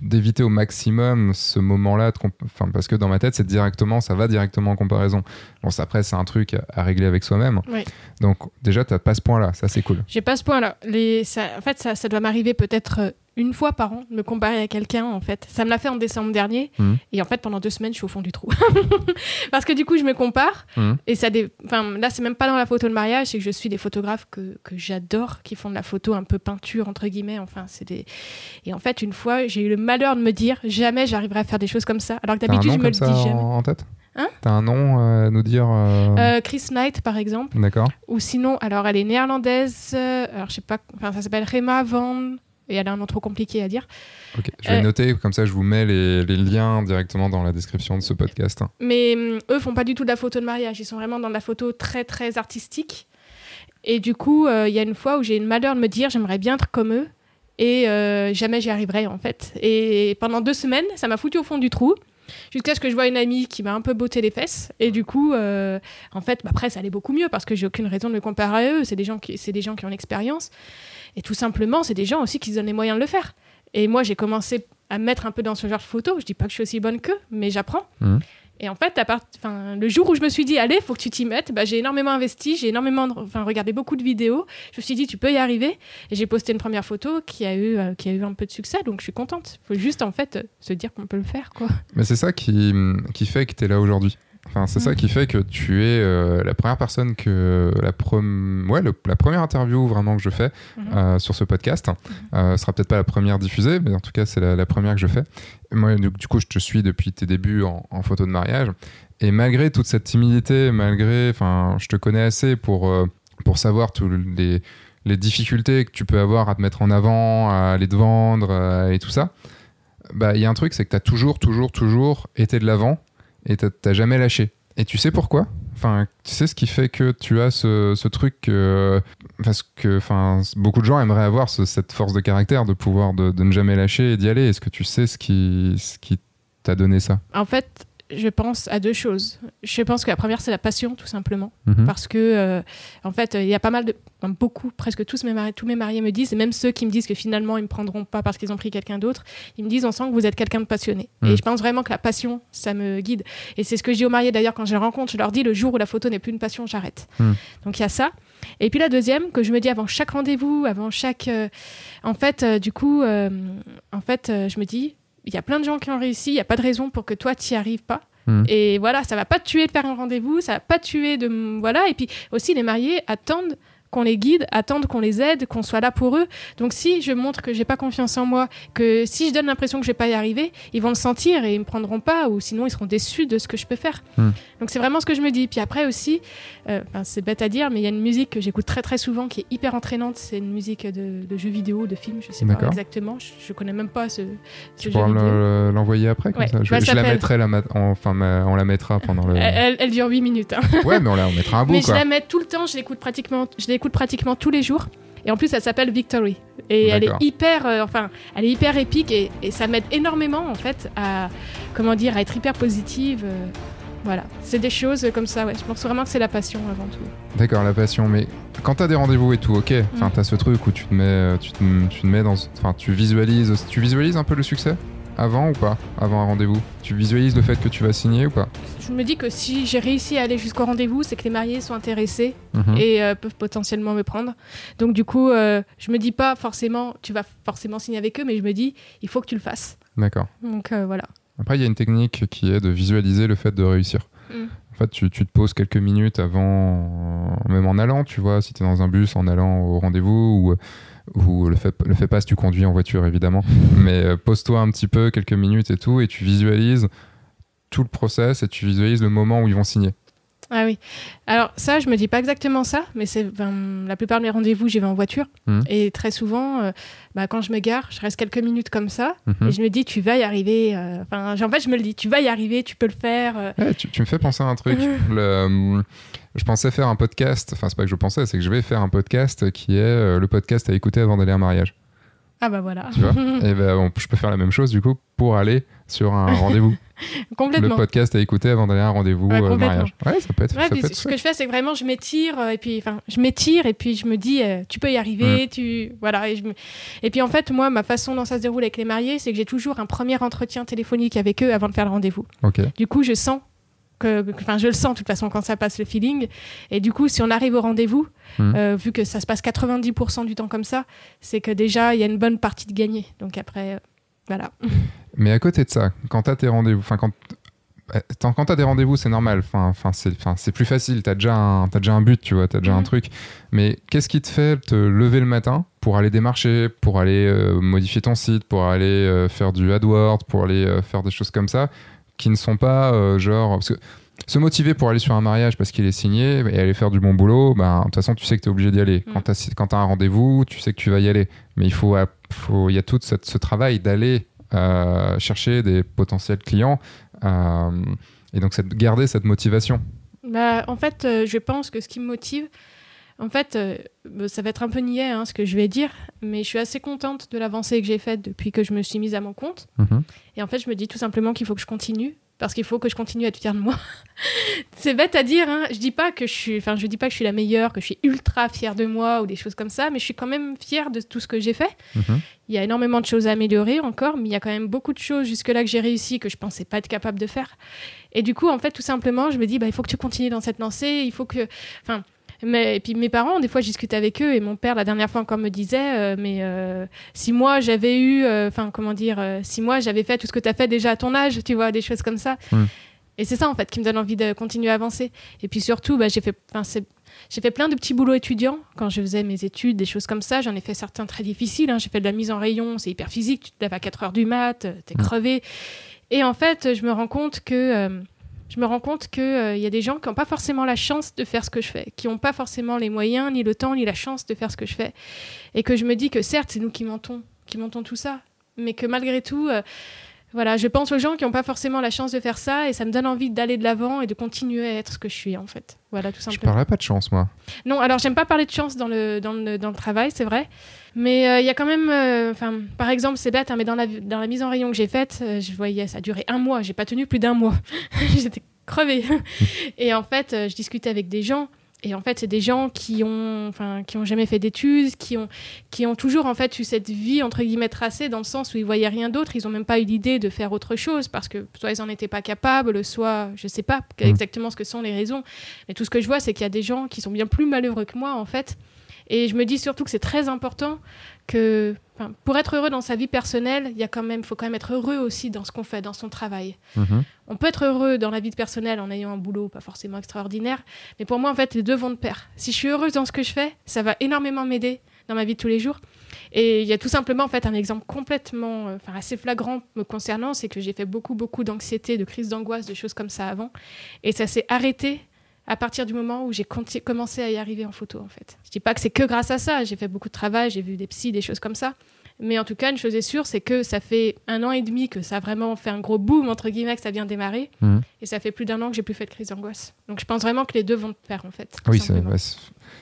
d'éviter au maximum ce moment-là, enfin, parce que dans ma tête, c'est directement, ça va directement en comparaison. Bon, ça, après, c'est un truc à, à régler avec soi-même. Oui. Donc, déjà, t'as pas ce point-là, ça, c'est cool. J'ai pas ce point-là. Les... Ça... En fait, ça, ça doit m'arriver peut-être euh, une fois par an de me comparer à quelqu'un. En fait, ça me l'a fait en décembre dernier. Mhm. Et en fait, pendant deux semaines, je suis au fond du trou parce que du coup, je me compare. Mhm. Et ça, dé... enfin, là, c'est même pas dans la photo de mariage, c'est que je suis des photographes que, que j'adore, qui font de la photo un peu peinture entre guillemets. Enfin, c'est des. Et en fait, une fois, j'ai eu le malheur de me dire jamais j'arriverai à faire des choses comme ça. Alors que d'habitude, je me le dis jamais. en tête? Hein? T'as un nom euh, à nous dire euh, Euh, Chris Knight, par exemple. D'accord. Ou sinon, alors elle est néerlandaise, euh, alors je sais pas, enfin ça s'appelle Rema Van, et elle a un nom trop compliqué à dire. Ok. Je vais Euh, noter, comme ça, je vous mets les, les liens directement dans la description de ce podcast. hein. Mais hum, eux font pas du tout de la photo de mariage, ils sont vraiment dans de la photo très très artistique. Et du coup, euh, il y a une fois où j'ai eu le malheur de me dire j'aimerais bien être comme eux, et euh, jamais j'y arriverai en fait. Et pendant deux semaines, ça m'a foutu au fond du trou. Jusqu'à ce que je vois une amie qui m'a un peu botté les fesses. Et du coup, euh, en fait, bah, après, ça allait beaucoup mieux parce que j'ai aucune raison de me comparer à eux. C'est des gens qui, c'est des gens qui ont l'expérience. Et tout simplement, c'est des gens aussi qui se donnent les moyens de le faire. Et moi, j'ai commencé à me mettre un peu dans ce genre de photo. Je dis pas que je suis aussi bonne qu'eux, mais j'apprends. Mhm. Et en fait, à part... enfin, le jour où je me suis dit, allez, faut que tu t'y mettes, bah, j'ai énormément investi, j'ai énormément de- enfin, regardé beaucoup de vidéos. Je me suis dit, tu peux y arriver. Et j'ai posté une première photo qui a eu, euh, qui a eu un peu de succès, donc je suis contente. Il faut juste, en fait, euh, se dire qu'on peut le faire, quoi. Mais c'est ça qui, qui fait que tu es là aujourd'hui. Enfin, c'est ça Mm. qui fait que tu es euh, la première personne que. La, ouais, le- la première interview vraiment que je fais Mhm. euh, sur ce podcast. Euh, ce sera peut-être pas la première diffusée, mais en tout cas, c'est la, la première que je fais. Et moi, du, du coup, je te suis depuis tes débuts en, en photo de mariage. Et malgré toute cette timidité, malgré. Enfin, je te connais assez pour, euh, pour savoir tous les les difficultés que tu peux avoir à te mettre en avant, à aller te vendre euh, et tout ça, bah il y a un truc, c'est que tu as toujours, toujours, toujours été de l'avant et tu n'as jamais lâché. Et tu sais pourquoi? Enfin, tu sais ce qui fait que tu as ce, ce truc parce que enfin beaucoup de gens aimeraient avoir ce- cette force de caractère de pouvoir de, de ne jamais lâcher et d'y aller. Est-ce que tu sais ce qui ce qui t'a donné ça? En fait, je pense à deux choses. Je pense que la première, c'est la passion, tout simplement. Mhm. Parce que, euh, en fait, il y a pas mal de. enfin, beaucoup, presque tous mes, mariés, tous mes mariés me disent, et même ceux qui me disent que finalement, ils me prendront pas parce qu'ils ont pris quelqu'un d'autre, ils me disent, on sent que vous êtes quelqu'un de passionné. Et je pense vraiment que la passion, ça me guide. Et c'est ce que je dis aux mariés d'ailleurs quand je les rencontre. Je leur dis, le jour où la photo n'est plus une passion, j'arrête. Mm. Donc il y a ça. Et puis la deuxième, que je me dis avant chaque rendez-vous, avant chaque. euh, en fait, euh, du coup, euh, en fait, euh, je me dis, il y a plein de gens qui ont réussi, il n'y a pas de raison pour que toi, tu n'y arrives pas. Mm. Et voilà, ça va pas te tuer de faire un rendez-vous, ça va pas te tuer de. Voilà. Et puis aussi, les mariés attendent qu'on les guide, attendent qu'on les aide, qu'on soit là pour eux. Donc si je montre que j'ai pas confiance en moi, que si je donne l'impression que je vais pas y arriver, ils vont le sentir et ils me prendront pas, ou sinon ils seront déçus de ce que je peux faire. Hmm. Donc c'est vraiment ce que je me dis. Puis après aussi, euh, c'est bête à dire, mais il y a une musique que j'écoute très très souvent qui est hyper entraînante. C'est une musique de, de jeux vidéo, de films, je sais pas exactement. Je, je connais même pas ce, ce Tu jeu pourras l'envoyer après comme Ouais, ça. Je, bah, je la mettrai la ma- enfin ma- on la mettra pendant le. Elle, elle- elle dure 8 minutes. hein. Ouais, mais on, la- on mettra un bout Mais je la mets tout le temps, je l'écoute pratiquement, je l'écoute pratiquement tous les jours. Et en plus, elle s'appelle Victory. Et elle est hyper, euh, enfin, elle est hyper épique et, et ça m'aide énormément en fait à, comment dire, à être hyper positive. euh, voilà, c'est des choses comme ça. Ouais, je pense vraiment que c'est la passion avant tout. D'accord, la passion. Mais quand t'as des rendez-vous et tout, ok. Enfin, Mm. t'as ce truc où tu te mets, euh, tu te, tu te mets dans, enfin, tu visualises, tu visualises un peu le succès? Avant ou pas, avant un rendez-vous. Tu visualises le fait que tu vas signer ou pas Je me dis que si j'ai réussi à aller jusqu'au rendez-vous, c'est que les mariés sont intéressés Mhm. et euh, peuvent potentiellement me prendre. Donc du coup, euh, je me dis pas forcément, tu vas forcément signer avec eux, mais je me dis, il faut que tu le fasses. D'accord. Donc euh, voilà. Après, il y a une technique qui est de visualiser le fait de réussir. Mm. En fait, tu, tu te poses quelques minutes avant, même en allant, tu vois, si tu es dans un bus, en allant au rendez-vous, ou, ou le, fait, le fais pas si tu conduis en voiture, évidemment, mais euh, pose-toi un petit peu, quelques minutes et tout, et tu visualises tout le process et tu visualises le moment où ils vont signer. Ah oui. Alors ça, je me dis pas exactement ça, mais c'est ben, la plupart de mes rendez-vous, j'y vais en voiture. Mhm. Et très souvent, euh, bah, quand je me gare, je reste quelques minutes comme ça. Mhm. Et je me dis, tu vas y arriver. euh, Enfin, en fait, je me le dis, tu vas y arriver, tu peux le faire. euh. Ouais, tu, tu me fais penser à un truc. Le, je pensais faire un podcast, enfin, c'est pas que je pensais, c'est que je vais faire un podcast qui est le podcast à écouter avant d'aller à un mariage. Ah bah voilà. Tu vois Et ben, je peux faire la même chose du coup pour aller sur un rendez-vous. le Complètement. podcast à écouter avant d'aller à un rendez-vous Ouais, euh, mariage. Ouais, ça peut être. Ouais, ça puis peut être ce que je fais, c'est que vraiment, je m'étire, euh, et puis, enfin, je m'étire, et puis je me dis, euh, tu peux y arriver, tu, voilà. Et, je me- et puis en fait, moi, ma façon dont ça se déroule avec les mariés, c'est que j'ai toujours un premier entretien téléphonique avec eux avant de faire le rendez-vous. Du coup, je sens que, enfin, je le sens de toute façon quand ça passe le feeling. Et du coup, si on arrive au rendez-vous, Mhm. euh, vu que ça se passe 90% du temps comme ça, c'est que déjà, il y a une bonne partie de gagner. Donc après, euh, voilà. Mais à côté de ça, quand t'as tes rendez-vous, enfin quand quand t'as des rendez-vous, c'est normal. Enfin, enfin, c'est, plus facile. T'as déjà un, t'as déjà un but, tu vois. T'as déjà un Mhm. truc. Mais qu'est-ce qui te fait te lever le matin pour aller démarcher, pour aller euh, modifier ton site, pour aller euh, faire du AdWords, pour aller euh, faire des choses comme ça, qui ne sont pas euh, genre parce que se motiver pour aller sur un mariage parce qu'il est signé et aller faire du bon boulot, ben, de toute façon, tu sais que tu es obligé d'y aller. Quand tu as, t'as un rendez-vous, tu sais que tu vas y aller. Mais il faut, faut, y a tout cette- ce travail d'aller euh, chercher des potentiels clients euh, et donc cette, garder cette motivation. Bah, en fait, je pense que ce qui me motive, en fait, euh, bah, ça va être un peu niais hein, ce que je vais dire, mais je suis assez contente de l'avancée que j'ai faite depuis que je me suis mise à mon compte. Mhm. Et en fait, je me dis tout simplement qu'il faut que je continue. Parce qu'il faut que je continue à être fière de moi. c'est bête à dire, hein. Je dis pas que je suis, enfin, je dis pas que je suis la meilleure, que je suis ultra fière de moi ou des choses comme ça, mais je suis quand même fière de tout ce que j'ai fait. Mhm. Il y a énormément de choses à améliorer encore, mais il y a quand même beaucoup de choses jusque-là que j'ai réussi que je pensais pas être capable de faire. Et du coup, en fait, tout simplement, je me dis, bah, il faut que tu continues dans cette lancée, il faut que, enfin. Mais, et puis mes parents, des fois, je discutais avec eux et mon père, la dernière fois encore, me disait, euh, mais euh, si moi j'avais eu, euh, enfin comment dire, euh, si moi j'avais fait tout ce que tu as fait déjà à ton âge, tu vois, des choses comme ça. Et c'est ça en fait qui me donne envie de continuer à avancer. Et puis surtout, bah, j'ai fait, enfin, c'est- j'ai fait plein de petits boulots étudiants quand je faisais mes études, des choses comme ça. J'en ai fait certains très difficiles. hein. J'ai fait de la mise en rayon, c'est hyper physique. Tu te lèves à 4 heures du mat, euh, t'es crevé. Et en fait, je me rends compte que euh, je me rends compte qu'il il y a des gens qui n'ont pas forcément la chance de faire ce que je fais, qui n'ont pas forcément les moyens, ni le temps, ni la chance de faire ce que je fais. Et que je me dis que certes, c'est nous qui mentons, qui mentons tout ça, mais que malgré tout, voilà, je pense aux gens qui n'ont pas forcément la chance de faire ça et ça me donne envie d'aller de l'avant et de continuer à être ce que je suis en fait. Voilà, tout simplement. Je parlerai pas de chance, moi. Non, alors j'aime pas parler de chance dans le, dans le, dans le travail, c'est vrai. Mais euh, il y a quand même, euh, par exemple, c'est bête, hein, mais dans la, dans la mise en rayon que j'ai faite, euh, je voyais, ça a duré un mois, j'ai pas tenu plus d'un mois. J'étais crevée. et en fait, je discutais avec des gens et en fait, c'est des gens qui ont, enfin, qui ont jamais fait d'études, qui ont, qui ont toujours en fait eu cette vie entre guillemets tracée dans le sens où ils voyaient rien d'autre. Ils ont même pas eu l'idée de faire autre chose parce que soit ils en étaient pas capables, soit je sais pas mm. exactement ce que sont les raisons. Mais tout ce que je vois, c'est qu'il y a des gens qui sont bien plus malheureux que moi en fait. Et je me dis surtout que c'est très important que pour être heureux dans sa vie personnelle, il y a quand même, faut quand même être heureux aussi dans ce qu'on fait, dans son travail. Mhm. On peut être heureux dans la vie personnelle en ayant un boulot pas forcément extraordinaire, mais pour moi, en fait, les deux vont de pair. Si je suis heureuse dans ce que je fais, ça va énormément m'aider dans ma vie de tous les jours. Et il y a tout simplement en fait un exemple complètement, euh, enfin assez flagrant me concernant, c'est que j'ai fait beaucoup beaucoup d'anxiété, de crise d'angoisse, de choses comme ça avant, et ça s'est arrêté à partir du moment où j'ai commencé à y arriver en photo en fait. Je dis pas que c'est que grâce à ça, j'ai fait beaucoup de travail, j'ai vu des psys, des choses comme ça. Mais en tout cas, une chose est sûre, c'est que ça fait un an et demi que ça a vraiment fait un gros boom, entre guillemets, que ça vient démarrer. Mhm. Et ça fait plus d'un an que j'ai plus fait de crise d'angoisse. Donc je pense vraiment que les deux vont faire, en fait. Oui,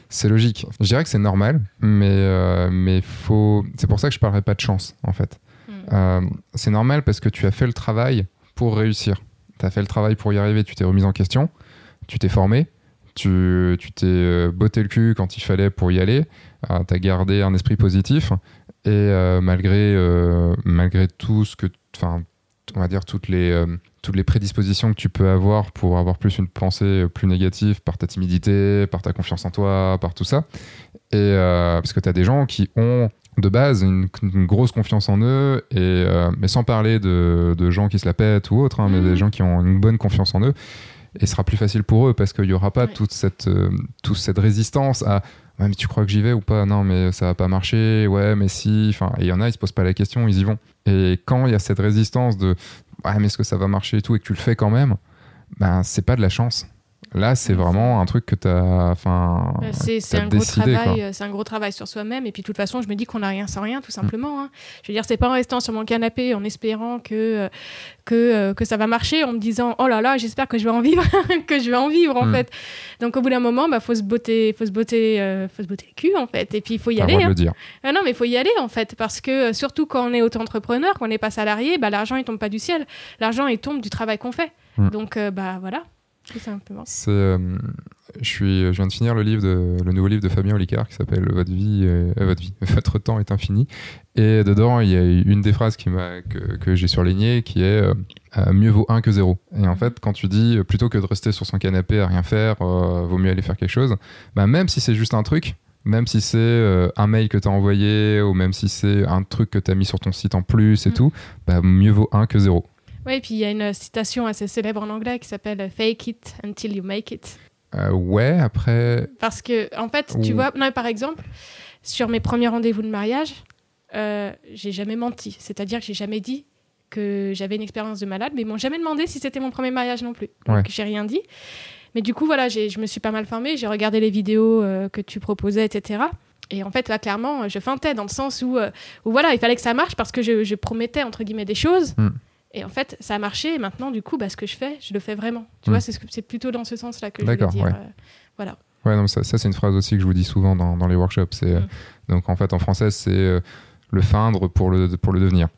c'est logique. Je dirais que c'est normal, mais, euh, mais faut... c'est pour ça que je parlerai pas de chance, en fait. Mhm. Euh, c'est normal parce que tu as fait le travail pour réussir. Tu as fait le travail pour y arriver, tu t'es remis en question tu t'es formé, tu t'es euh, botté le cul quand il fallait pour y aller, euh, tu as gardé un esprit positif et euh, malgré, malgré tout ce que, enfin, on va dire toutes les, toutes les prédispositions que tu peux avoir pour avoir plus une pensée plus négative par ta timidité, par ta confiance en toi, par tout ça. Et parce que tu as des gens qui ont de base une, grosse confiance en eux, et, mais sans parler de, de, gens qui se la pètent ou autres, hein, mais des mmh. gens qui ont une bonne confiance en eux et sera plus facile pour eux parce qu'il n'y aura pas toute, cette, euh, toute cette résistance à ouais, mais tu crois que j'y vais ou pas? Non, mais ça va pas marcher. Ouais, mais si. Enfin, il y en a, ils se posent pas la question, ils y vont. Et quand il y a cette résistance de ouais, mais est-ce que ça va marcher et tout, et que tu le fais quand même, ben c'est pas de la chance. Là, c'est vraiment un truc que tu as. Enfin, bah, c'est un, gros travail, euh, un gros travail sur soi-même. Et puis, de toute façon, je me dis qu'on n'a rien sans rien, tout simplement. Hein. Je veux dire, c'est pas en restant sur mon canapé en espérant que, euh, que, euh, que ça va marcher, en me disant oh là là, j'espère que je vais en vivre, que je vais en vivre, en mm. fait. Donc, au bout d'un moment, bah, faut se botter, faut se botter, faut se botter le cul, en fait. Et puis, il faut y aller. Hein. dire. Ah non, mais il faut y aller, en fait. Parce que, surtout quand on est auto-entrepreneur, quand on n'est pas salarié, bah, l'argent, il tombe pas du ciel. L'argent, il tombe du travail qu'on fait. Mm. Donc, bah voilà. C'est, euh, je, suis, je viens de finir le, livre de, le nouveau livre de Fabien Olicard qui s'appelle Votre vie, euh, votre vie, votre temps est infini. Et dedans, il y a une des phrases qui m'a, que, que j'ai surlignée qui est euh, mieux vaut un que zéro. Et en fait, quand tu dis plutôt que de rester sur son canapé à rien faire, vaut mieux aller faire quelque chose, bah, même si c'est juste un truc, même si c'est un mail que tu as envoyé ou même si c'est un truc que tu as mis sur ton site en plus et mm. tout, bah, mieux vaut un que zéro. Oui, et puis il y a une citation assez célèbre en anglais qui s'appelle Fake it until you make it. Euh, ouais, après. Parce que, en fait, tu vois, non, par exemple, sur mes premiers rendez-vous de mariage, euh, j'ai jamais menti. C'est-à-dire que j'ai jamais dit que j'avais une expérience de malade, mais ils m'ont jamais demandé si c'était mon premier mariage non plus. Donc, j'ai rien dit. Mais du coup, voilà, je me suis pas mal formée, j'ai regardé les vidéos euh, que tu proposais, etc. Et en fait, là, clairement, je feintais dans le sens où, euh, où voilà, il fallait que ça marche parce que je, promettais, entre guillemets, des choses. Hmm. Et en fait, ça a marché. Et maintenant, du coup, bah, ce que je fais, je le fais vraiment. Tu hmm. vois, c'est plutôt dans ce sens-là que je veux dire. Euh, voilà. Ouais, non, ça, ça c'est une phrase aussi que je vous dis souvent dans, dans les workshops. C'est euh, hmm. donc en fait en français, c'est euh, le feindre pour le pour le devenir.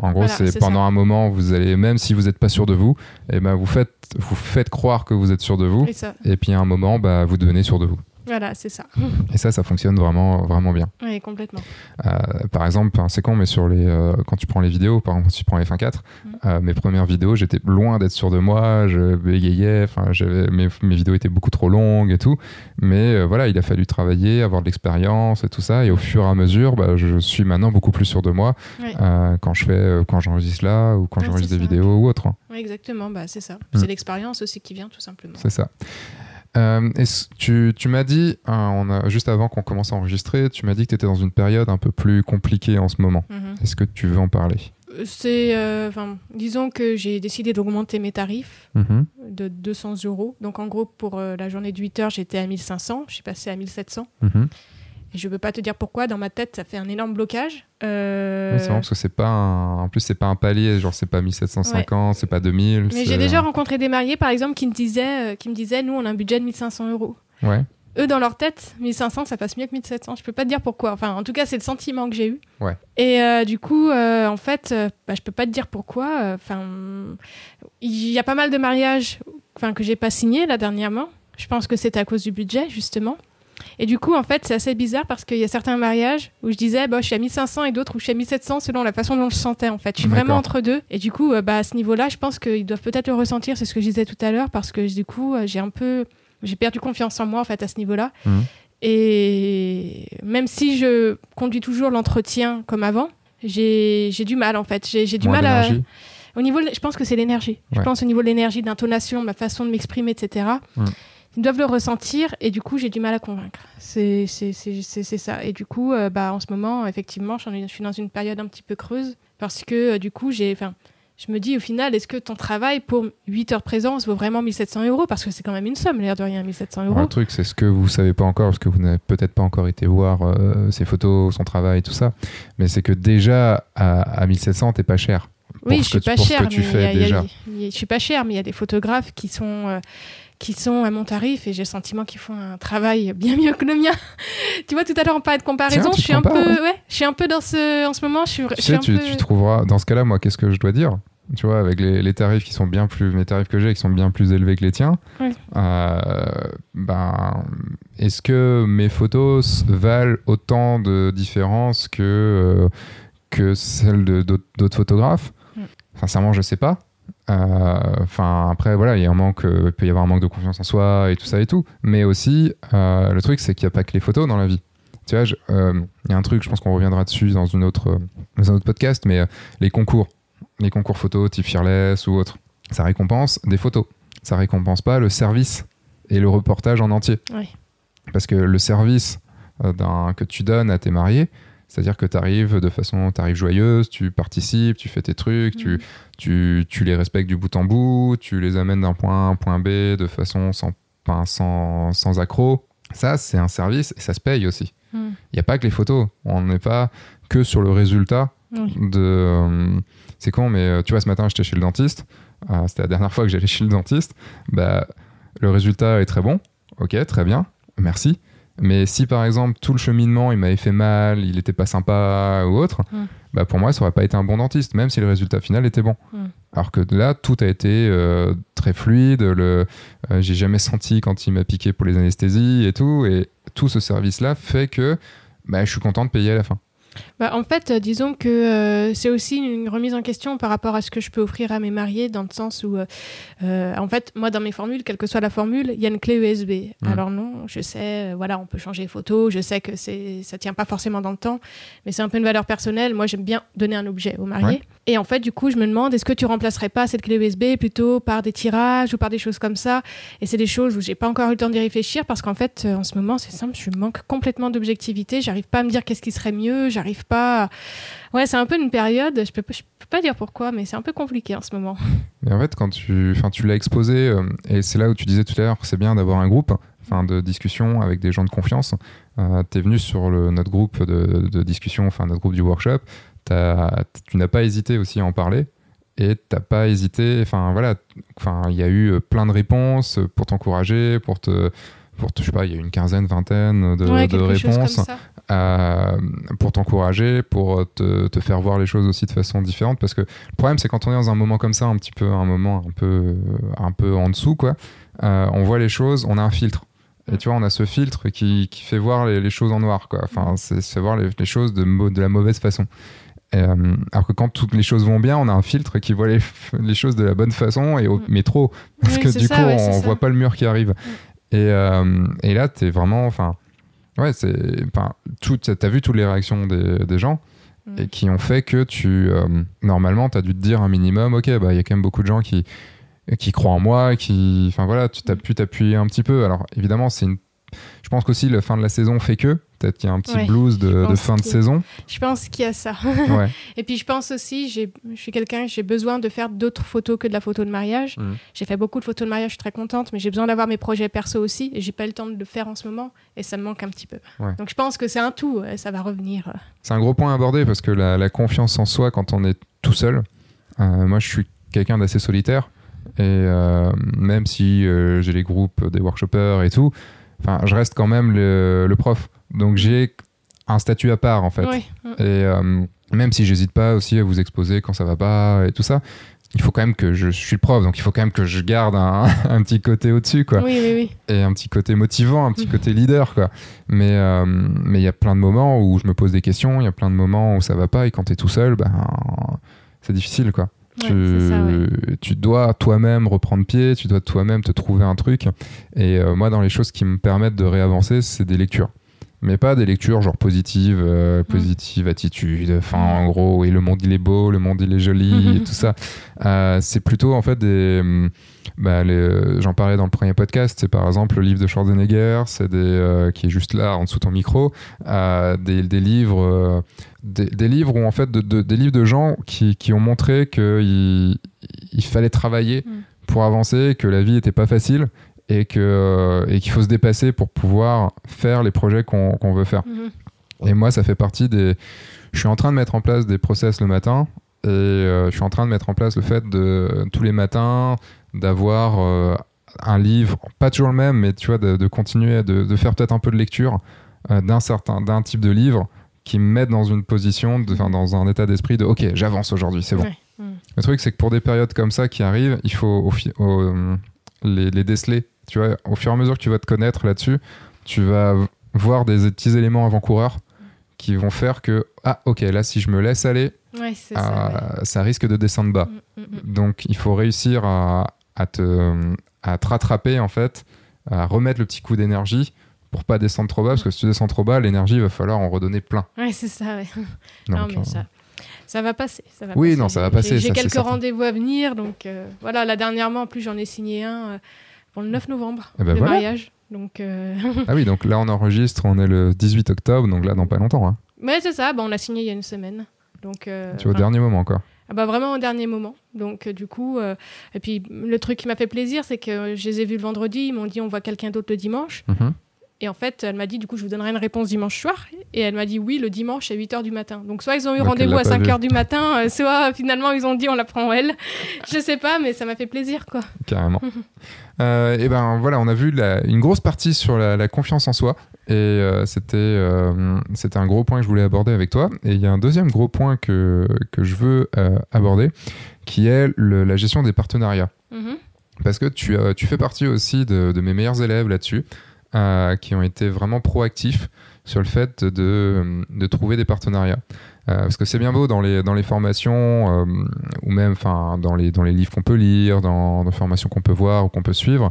En gros, c'est pendant un moment, vous allez même si vous n'êtes pas sûr de vous, et eh ben vous faites vous faites croire que vous êtes sûr de vous, et, et puis à un moment, bah, vous devenez sûr de vous. Voilà, c'est ça. Et ça, ça fonctionne vraiment, vraiment bien. Oui, complètement. Euh, par exemple, c'est con, mais sur les, euh, quand tu prends les vidéos, par exemple, quand tu prends F1.4, mm. euh, mes premières vidéos, j'étais loin d'être sûr de moi, je bégayais, enfin, mes, mes vidéos étaient beaucoup trop longues et tout. Mais voilà, il a fallu travailler, avoir de l'expérience et tout ça. Et au fur et à mesure, bah, je suis maintenant beaucoup plus sûr de moi quand je fais, quand j'enregistre là ou quand j'enregistre des vidéos ou autre. Hein. Oui, exactement, bah, c'est ça. Mm. C'est l'expérience aussi qui vient, tout simplement. C'est ça. Euh, tu, tu m'as dit, hein, on a, juste avant qu'on commence à enregistrer, tu m'as dit que tu étais dans une période un peu plus compliquée en ce moment. Mhm. Est-ce que tu veux en parler? C'est, euh, disons que j'ai décidé d'augmenter mes tarifs Mhm. de 200 euros. Donc en gros, pour euh, la journée de 8 heures, j'étais à 1500, je suis passée à 1700. Mhm. Et je peux pas te dire pourquoi, dans ma tête, ça fait un énorme blocage. Euh, Ouais, c'est marrant parce que c'est pas un... en plus c'est pas un palier genre c'est pas 1750 c'est pas 2000 Mais j'ai déjà rencontré des mariés, par exemple, qui me disaient, euh, qui me disaient, nous, on a un budget de 1500 euros. ouais Eux, dans leur tête, 1500, ça passe mieux que 1700. Je peux pas te dire pourquoi. Enfin, en tout cas, c'est le sentiment que j'ai eu. Ouais. Et euh, du coup, euh, en fait, bah, je peux pas te dire pourquoi. Enfin, il y a pas mal de mariages, enfin, que j'ai pas signés là dernièrement. Je pense que c'est à cause du budget, justement. Et du coup, en fait, c'est assez bizarre parce qu'il y a certains mariages où je disais, bah, je suis à 1500 et d'autres où je suis à 1700 selon la façon dont je sentais, en fait. Je suis vraiment entre deux. Et du coup, euh, bah, à ce niveau-là, je pense qu'ils doivent peut-être le ressentir. C'est ce que je disais tout à l'heure parce que du coup, euh, j'ai un peu, j'ai perdu confiance en moi, en fait, à ce niveau-là. Mhm. Et même si je conduis toujours l'entretien comme avant, j'ai du mal, en fait. J'ai du Moins mal à. Au niveau, de- je pense que c'est l'énergie. Je pense au niveau de l'énergie, d'intonation, ma façon de m'exprimer, etc. Ils doivent le ressentir et du coup, j'ai du mal à convaincre. C'est ça. Et du coup, euh, bah, en ce moment, effectivement, je suis- dans une période un petit peu creuse parce que euh, du coup, j'ai. Je me dis au final, est-ce que ton travail pour 8 heures présence vaut vraiment 1700 euros? Parce que c'est quand même une somme, l'air de rien, 1700 euros. Le truc c'est ce que vous savez pas encore parce que vous n'avez peut-être pas encore été voir euh, ses photos son travail tout ça mais c'est que déjà à, à 1700 t'es pas cher oui, je suis pas cher, mais je suis pas cher, mais il y a des photographes qui sont qui sont à mon tarif et j'ai le sentiment qu'ils font un travail bien mieux que le mien. tu vois, tout à l'heure on parlait de comparaison, Tiens, je suis un peu, ouais. je suis un peu dans ce, en ce moment, je suis, je tu suis sais un tu, peu. tu trouveras dans ce cas-là moi qu'est-ce que je dois dire? Tu vois avec les, les tarifs qui sont bien plus mes tarifs que j'ai qui sont bien plus élevés que les tiens euh, ben est-ce que mes photos valent autant de différence que euh, que celles d'autres photographes? Mm. sincèrement je sais pas Enfin, après, voilà, il y a un manque, euh, il peut y avoir un manque de confiance en soi et tout ça et tout. Mais aussi, euh, le truc, c'est qu'il n'y a pas que les photos dans la vie. Tu vois, euh, il y a un truc, je pense qu'on reviendra dessus dans, une autre, euh, dans un autre podcast, mais euh, les concours, les concours photos type Fearless ou autre, ça récompense des photos. Ça récompense pas le service et le reportage en entier. Oui. Parce que le service euh, que tu donnes à tes mariés, c'est-à-dire que tu arrives de façon t'arrives joyeuse, tu participes, tu fais tes trucs, tu, Mhm. tu, tu les respectes du bout en bout, tu les amènes d'un point A à un point B de façon sans, sans, sans accroc. Ça, c'est un service et ça se paye aussi. Il Mm. n'y a pas que les photos. On n'est pas que sur le résultat de. euh, c'est con, mais euh, tu vois, ce matin, j'étais chez le dentiste. Euh, C'était la dernière fois que j'allais chez le dentiste. Bah, le résultat est très bon. Ok, très bien. Merci. Mais si par exemple tout le cheminement il m'avait fait mal, il était pas sympa ou autre, Mm. bah pour moi ça aurait pas été un bon dentiste, même si le résultat final était bon. Mm. Alors que là tout a été euh, très fluide, le, euh, j'ai jamais senti quand il m'a piqué pour les anesthésies et tout, et tout ce service là fait que bah, je suis content de payer à la fin. Bah, en fait, euh, disons que euh, c'est aussi une remise en question par rapport à ce que je peux offrir à mes mariés, dans le sens où, euh, en fait, moi, dans mes formules, quelle que soit la formule, il y a une clé USB. Alors non, je sais, voilà, on peut changer les photos, je sais que c'est, ça tient pas forcément dans le temps, mais c'est un peu une valeur personnelle. Moi, j'aime bien donner un objet aux mariés. Ouais. Et en fait, du coup, je me demande, est-ce que tu remplacerais pas cette clé USB plutôt par des tirages ou par des choses comme ça? Et c'est des choses où j'ai pas encore eu le temps d'y réfléchir parce qu'en fait, en ce moment, c'est simple, je manque complètement d'objectivité. J'arrive pas à me dire qu'est-ce qui serait mieux. J'arrive pas. à- Ouais, c'est un peu une période. Je peux, pas- je peux pas dire pourquoi, mais c'est un peu compliqué en ce moment. Mais en fait, quand tu, enfin, tu l'as exposé, euh, et c'est là où tu disais tout à l'heure, c'est bien d'avoir un groupe, enfin, de discussion avec des gens de confiance. Euh, tu es venu sur le, notre groupe de, de discussion, enfin, notre groupe du workshop. T'as- tu n'as pas hésité aussi à en parler. Et t'as pas hésité, enfin voilà, enfin il y a eu plein de réponses pour t'encourager, pour te, pour te, je sais pas, il y a eu une quinzaine, vingtaine de, ouais, réponses euh, pour t'encourager, pour te, te faire voir les choses aussi de façon différente. Parce que le problème, c'est quand on est dans un moment comme ça, un petit peu, un moment un peu, un peu en dessous, quoi, euh, on voit les choses, on a un filtre. Et tu vois, on a ce filtre qui, qui fait voir les, les choses en noir, quoi. Enfin, c'est c'est voir les, les choses de, la mauvaise façon. Euh, alors que quand toutes les choses vont bien, on a un filtre qui voit les, les choses de la bonne façon, et au- Mm. mais trop. Parce Oui, que du ça, coup, ouais, on ça. voit pas le mur qui arrive. Et, euh, et là, t'es vraiment. Enfin, ouais, c'est. Enfin, t'as vu toutes les réactions des, des gens Mm. et qui ont fait que tu. euh, normalement, t'as dû te dire un minimum, ok, bah, il y a quand même beaucoup de gens qui, qui croient en moi, qui. Enfin voilà, tu t'as pu t'appuyer un petit peu. Alors évidemment, c'est une je pense qu'aussi la fin de la saison fait que. Peut-être qu'il y a un petit Ouais, blues de, fin de saison. Je pense qu'il y a ça. Ouais. Et puis je pense aussi, j'ai- je suis quelqu'un, j'ai besoin de faire d'autres photos que de la photo de mariage. Mhm. J'ai fait beaucoup de photos de mariage, je suis très contente, mais j'ai besoin d'avoir mes projets perso aussi, et j'ai pas le temps de le faire en ce moment, et ça me manque un petit peu. Ouais. Donc je pense que c'est un tout, euh, ça va revenir. C'est un gros point à aborder parce que la, la confiance en soi quand on est tout seul, euh, moi je suis quelqu'un d'assez solitaire et euh, même si euh, j'ai les groupes des workshoppers et tout, enfin je reste quand même le, le prof. Donc j'ai un statut à part en fait. Ouais. Et euh, même si j'hésite pas aussi à vous exposer quand ça va pas et tout ça, il faut quand même que je, je suis le prof, donc il faut quand même que je garde un, un petit côté au-dessus quoi Oui, oui, oui. et un petit côté motivant, un petit Mhm. côté leader, quoi. Mais euh, mais il y a plein de moments où je me pose des questions, il y a plein de moments où ça va pas, et quand tu es tout seul, ben, c'est difficile, quoi. Tu, c'est ça, ouais. tu dois toi-même reprendre pied, tu dois toi-même te trouver un truc. Et euh, moi, dans les choses qui me permettent de réavancer, c'est des lectures. Mais pas des lectures genre positives, euh, positive attitude, enfin en gros, oui, le monde il est beau, le monde il est joli, et tout ça. Euh, c'est plutôt en fait des. Bah, les- J'en parlais dans le premier podcast, c'est par exemple le livre de Schwarzenegger, c'est des, euh, qui est juste là en dessous de ton micro, euh, des, des livres, euh, des, des livres où en fait de, de- des livres de gens qui, qui ont montré qu'il il fallait travailler Mm. pour avancer, que la vie n'était pas facile et que euh, et qu'il faut se dépasser pour pouvoir faire les projets qu'on qu'on veut faire. Mhm. Et moi, ça fait partie des. Je suis en train de mettre en place des process le matin et euh, je suis en train de mettre en place le fait de tous les matins d'avoir euh, un livre, pas toujours le même, mais tu vois, de, de continuer de, de faire peut-être un peu de lecture euh, d'un certain, d'un type de livre qui me mette dans une position, de, dans un état d'esprit de OK, j'avance aujourd'hui, c'est bon. Ouais. Mm. Le truc, c'est que pour des périodes comme ça qui arrivent, il faut au fi- au, euh, les, les déceler. Tu vois, au fur et à mesure que tu vas te connaître là-dessus, tu vas voir des petits éléments avant-coureurs qui vont faire que, ah, ok, là, si je me laisse aller, Ouais, c'est ça. ah, ça risque de descendre bas. Mm, mm, mm. Donc, il faut réussir à, à te, à te rattraper, en fait, à remettre le petit coup d'énergie pour pas descendre trop bas, parce que si tu descends trop bas, l'énergie, il va falloir en redonner plein. Ouais, c'est ça, ouais. non, mais euh, ça, ça va passer. Ça va Oui, passer. non, ça va passer, J'ai quelques rendez-vous à venir, donc euh, voilà, là dernièrement, en plus, j'en ai signé un euh, pour le 9 novembre, Eh ben le voilà. mariage. Donc, euh, Ah oui, donc là, on enregistre, on est le 18 octobre, donc là, dans pas longtemps. hein. mais c'est ça, bah, on l'a signé il y a une semaine. Donc, tu vois, au dernier moment, quoi. Ah bah, vraiment au dernier moment. Donc, euh, du coup, euh, et puis le truc qui m'a fait plaisir, c'est que je les ai vus le vendredi, ils m'ont dit on voit quelqu'un d'autre le dimanche. Mhm. Et en fait, elle m'a dit, du coup, je vous donnerai une réponse dimanche soir. Et elle m'a dit oui, le dimanche à 8h du matin. Donc, soit ils ont eu rendez-vous à pas 5h du matin, euh, soit finalement ils ont dit on la prend elle. je sais pas, mais ça m'a fait plaisir, quoi. Carrément. Euh, et ben voilà, on a vu la- une grosse partie sur la, la confiance en soi. Et euh, c'était euh, c'était un gros point que je voulais aborder avec toi. Et il y a un deuxième gros point que, que je veux aborder, qui est le- la gestion des partenariats. Mhm. Parce que tu, tu fais partie aussi de, de mes meilleurs élèves là-dessus, euh, qui ont été vraiment proactifs sur le fait de, de trouver des partenariats. Euh, parce que c'est bien beau dans les, dans les formations, euh, ou même dans, les, dans les livres qu'on peut lire, dans, dans les formations qu'on peut voir ou qu'on peut suivre,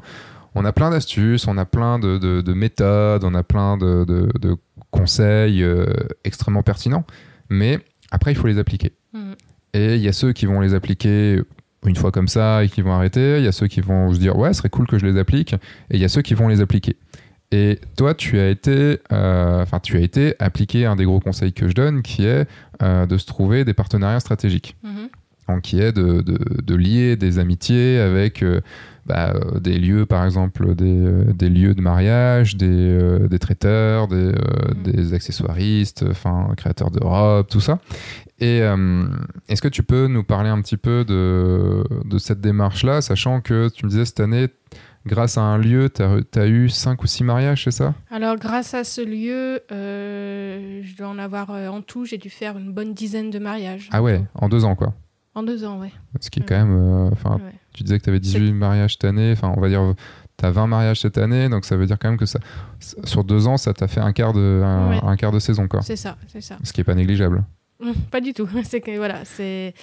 on a plein d'astuces, on a plein de, de- de méthodes, on a plein de, de- conseils euh, extrêmement pertinents, mais après, il faut les appliquer. Mhm. Et il y a ceux qui vont les appliquer une fois comme ça et qui vont arrêter. Il y a ceux qui vont se dire ouais, ce serait cool que je les applique. Et il y a ceux qui vont les appliquer. Et toi, tu as été, euh, enfin, tu as été appliqué un des gros conseils que je donne, qui est euh, de se trouver des partenariats stratégiques. Mhm. Donc, qui est de, de- de lier des amitiés avec euh, bah, des lieux, par exemple, des, des lieux de mariage, des, des traiteurs, des, Mhm. des accessoiristes, enfin, créateurs de robes, tout ça. Et est-ce que tu peux nous parler un petit peu de, de cette démarche-là, sachant que tu me disais cette année, grâce à un lieu, tu as, eu 5 ou 6 mariages, c'est ça? Alors, grâce à ce lieu, euh, je dois en avoir euh, en tout, j'ai dû faire une bonne dizaine de mariages. Ah ouais, en deux ans, quoi. En deux ans, ouais. Ce qui est quand même. euh, Enfin, Ouais. tu disais que tu avais 18 mariages cette année, enfin, on va dire. Tu as 20 mariages cette année, donc ça veut dire quand même que ça, sur deux ans, ça t'a fait un quart, de, un, Ouais. un quart de saison, quoi. C'est ça, c'est ça. Ce qui est pas négligeable. Mm, Pas du tout. C'est que voilà, c'est.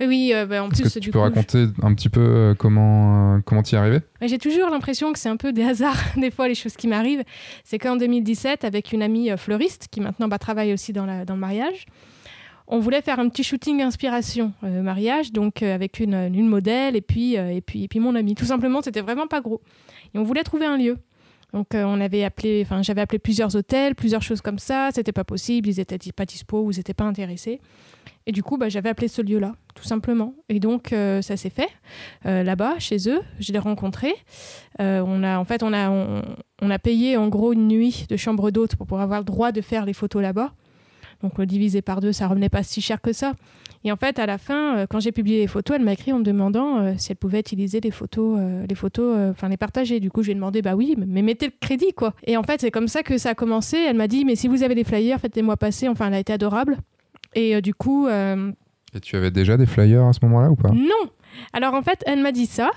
Oui, euh, bah, en plus, que tu du peux coup, raconter un petit peu euh, comment euh, comment t'y es arrivé J'ai toujours l'impression que c'est un peu des hasards, des fois, les choses qui m'arrivent. C'est qu'en 2017, avec une amie fleuriste, qui maintenant bah, travaille aussi dans, la, dans le mariage, on voulait faire un petit shooting inspiration mariage, donc avec une, une modèle et puis, et, puis, et puis mon ami. Tout simplement, c'était vraiment pas gros. Et on voulait trouver un lieu. Donc euh, on avait appelé, enfin j'avais appelé plusieurs hôtels, plusieurs choses comme ça, c'était pas possible, ils étaient pas dispo ils étaient pas intéressés. Et du coup, bah, j'avais appelé ce lieu-là, tout simplement. Et donc euh, ça s'est fait euh, là-bas, chez eux. Je l'ai rencontré. On a, en fait, on a, on, on a payé en gros une nuit de chambre d'hôte pour pouvoir avoir le droit de faire les photos là-bas. Donc le divisé par deux, ça revenait pas si cher que ça. Et en fait, à la fin, euh, quand j'ai publié les photos, elle m'a écrit en me demandant euh, si elle pouvait utiliser les photos, euh, les photos, enfin les partager. Du coup, je lui ai demandé, bah oui, mais mettez le crédit, quoi. Et en fait, c'est comme ça que ça a commencé. Elle m'a dit, mais si vous avez des flyers, faites-les-moi passer. Enfin, elle a été adorable. Et du coup, Et tu avais déjà des flyers à ce moment-là ou pas? Non. Alors en fait, elle m'a dit ça.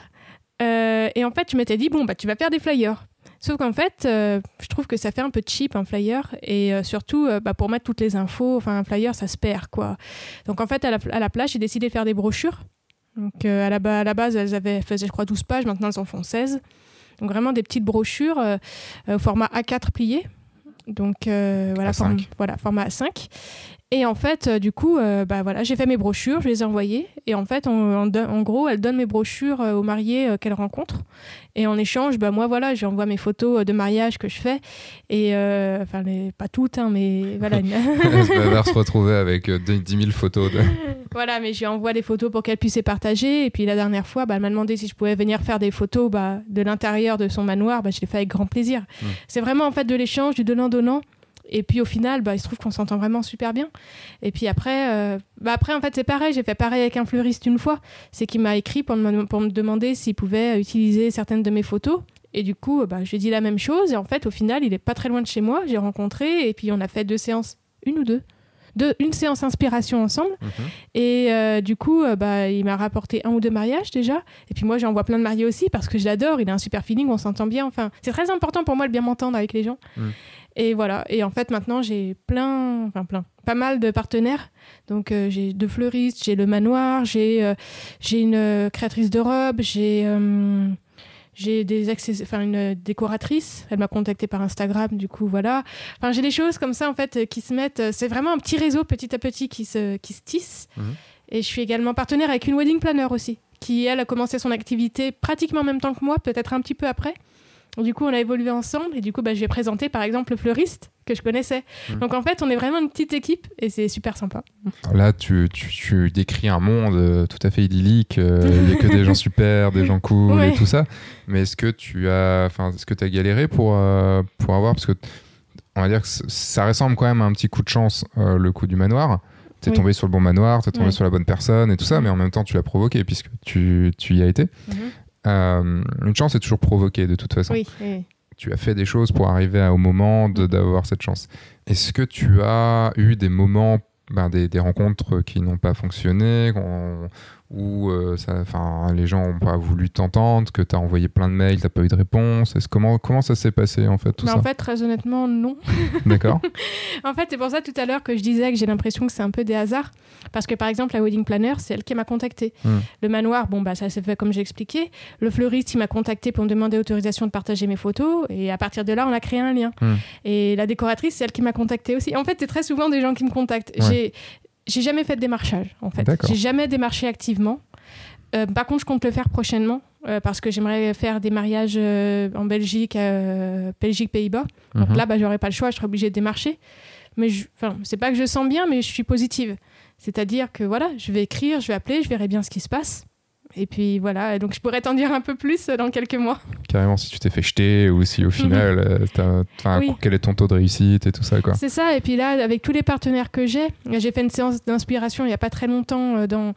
Euh, et en fait, je m'étais dit, bon, bah, tu vas faire des flyers. Sauf qu'en fait, euh, je trouve que ça fait un peu cheap un flyer. Et euh, surtout, euh, bah, pour mettre toutes les infos, enfin, un flyer, ça se perd, quoi. Donc en fait, à la, à la place, j'ai décidé de faire des brochures. Donc à, la à la base, elles avaient, faisaient, je crois, 12 pages. Maintenant, elles en font 16. Donc vraiment des petites brochures au format A4 plié. Donc voilà, A5. form- voilà, format A5. Et en fait, euh, du coup, euh, bah, voilà, j'ai fait mes brochures, je les ai envoyées. Et en fait, on- en, gros, elle donne mes brochures euh, aux mariés qu'elle rencontre. Et en échange, bah, moi, voilà, j'envoie mes photos euh, de mariage que je fais. Et euh, enfin, les- pas toutes, hein, mais voilà. Elle va se retrouver avec euh, 10 000 photos. De... Voilà, mais je lui envoie les photos pour qu'elle puisse les partager. Et puis la dernière fois, bah, elle m'a demandé si je pouvais venir faire des photos bah, de l'intérieur de son manoir. Bah, je l'ai fait avec grand plaisir. Mm. C'est vraiment en fait de l'échange, du donnant-donnant. Et puis au final, bah, il se trouve qu'on s'entend vraiment super bien. Et puis après, euh, bah, après en fait, c'est pareil. J'ai fait pareil avec un fleuriste une fois. C'est qu'il m'a écrit pour me, pour me demander s'il pouvait utiliser certaines de mes photos. Et du coup, bah, je lui ai dit la même chose. Et en fait, au final, il est pas très loin de chez moi. J'ai rencontré. Et puis on a fait deux séances, une ou deux. Deux, une séance inspiration ensemble. Mhm. Et euh, du coup, euh, bah, il m'a rapporté un ou deux mariages déjà. Et puis moi, j'en vois plein de mariés aussi parce que je l'adore. Il a un super feeling, on s'entend bien. Enfin, c'est très important pour moi de bien m'entendre avec les gens. Mm. Et voilà. Et en fait, maintenant, j'ai plein, enfin plein, pas mal de partenaires. Donc, euh, j'ai deux fleuristes, j'ai le manoir, j'ai euh, j'ai une euh, créatrice de robes, j'ai euh, j'ai des access- enfin une décoratrice. Elle m'a contacté par Instagram. Du coup, voilà. Enfin, j'ai des choses comme ça en fait qui se mettent. C'est vraiment un petit réseau petit à petit qui se qui se tisse. Mhm. Et je suis également partenaire avec une wedding planner aussi, qui elle a commencé son activité pratiquement en même temps que moi, peut-être un petit peu après. Du coup, on a évolué ensemble et du coup, bah, je vais présenter par exemple le fleuriste que je connaissais. Mhm. Donc en fait, on est vraiment une petite équipe et c'est super sympa. Là, tu, tu, tu décris un monde euh, tout à fait idyllique. euh, Il n'y a que des gens super, des gens cool Ouais. et tout ça. Mais est-ce que tu as, enfin, est-ce que tu as galéré pour, euh, pour avoir, parce que on va dire que ça ressemble quand même à un petit coup de chance, euh, le coup du manoir. T'es Oui. tombé sur le bon manoir, t'es tombé sur la bonne personne et tout ça, Mhm. mais en même temps, tu l'as provoqué puisque tu, tu y as été. Euh, une chance est toujours provoquée de toute façon. Oui, oui. tu as fait des choses pour arriver à- au moment d'avoir cette chance. Est-ce que tu as eu des moments, ben, des, des rencontres qui n'ont pas fonctionné, où euh, ça, les gens n'ont pas voulu t'entendre, que tu as envoyé plein de mails, tu n'as pas eu de réponse Est-ce- comment, comment ça s'est passé en fait tout Mais ça en fait, très honnêtement, non. D'accord En fait, c'est pour ça tout à l'heure que je disais que j'ai l'impression que c'est un peu des hasards. Parce que par exemple, la wedding planner, c'est elle qui m'a contacté. Hmm. Le manoir, bon, bah, ça s'est fait comme j'ai expliqué. Le fleuriste, il m'a contacté pour me demander autorisation de partager mes photos. Et à partir de là, on a créé un lien. Hmm. Et la décoratrice, c'est elle qui m'a contacté aussi. En fait, c'est très souvent des gens qui me contactent. Ouais. J'ai. J'ai jamais fait de démarchage, en fait. J'ai jamais démarché activement. Euh, par contre, je compte le faire prochainement euh, parce que j'aimerais faire des mariages euh, en Belgique, Belgique, Pays-Bas. Donc Mhm. là, bah, j'aurais pas le choix, je serais obligée de démarcher. Mais enfin, c'est pas que je sens bien, mais je suis positive. C'est-à-dire que voilà, je vais écrire, je vais appeler, je verrai bien ce qui se passe. Et puis voilà, donc je pourrais t'en dire un peu plus dans quelques mois. Carrément, si tu t'es fait jeter ou si au final, euh, Oui. quel est ton taux de réussite et tout ça. Quoi. C'est ça, et puis là, avec tous les partenaires que j'ai, j'ai fait une séance d'inspiration il y a pas très longtemps euh, dans,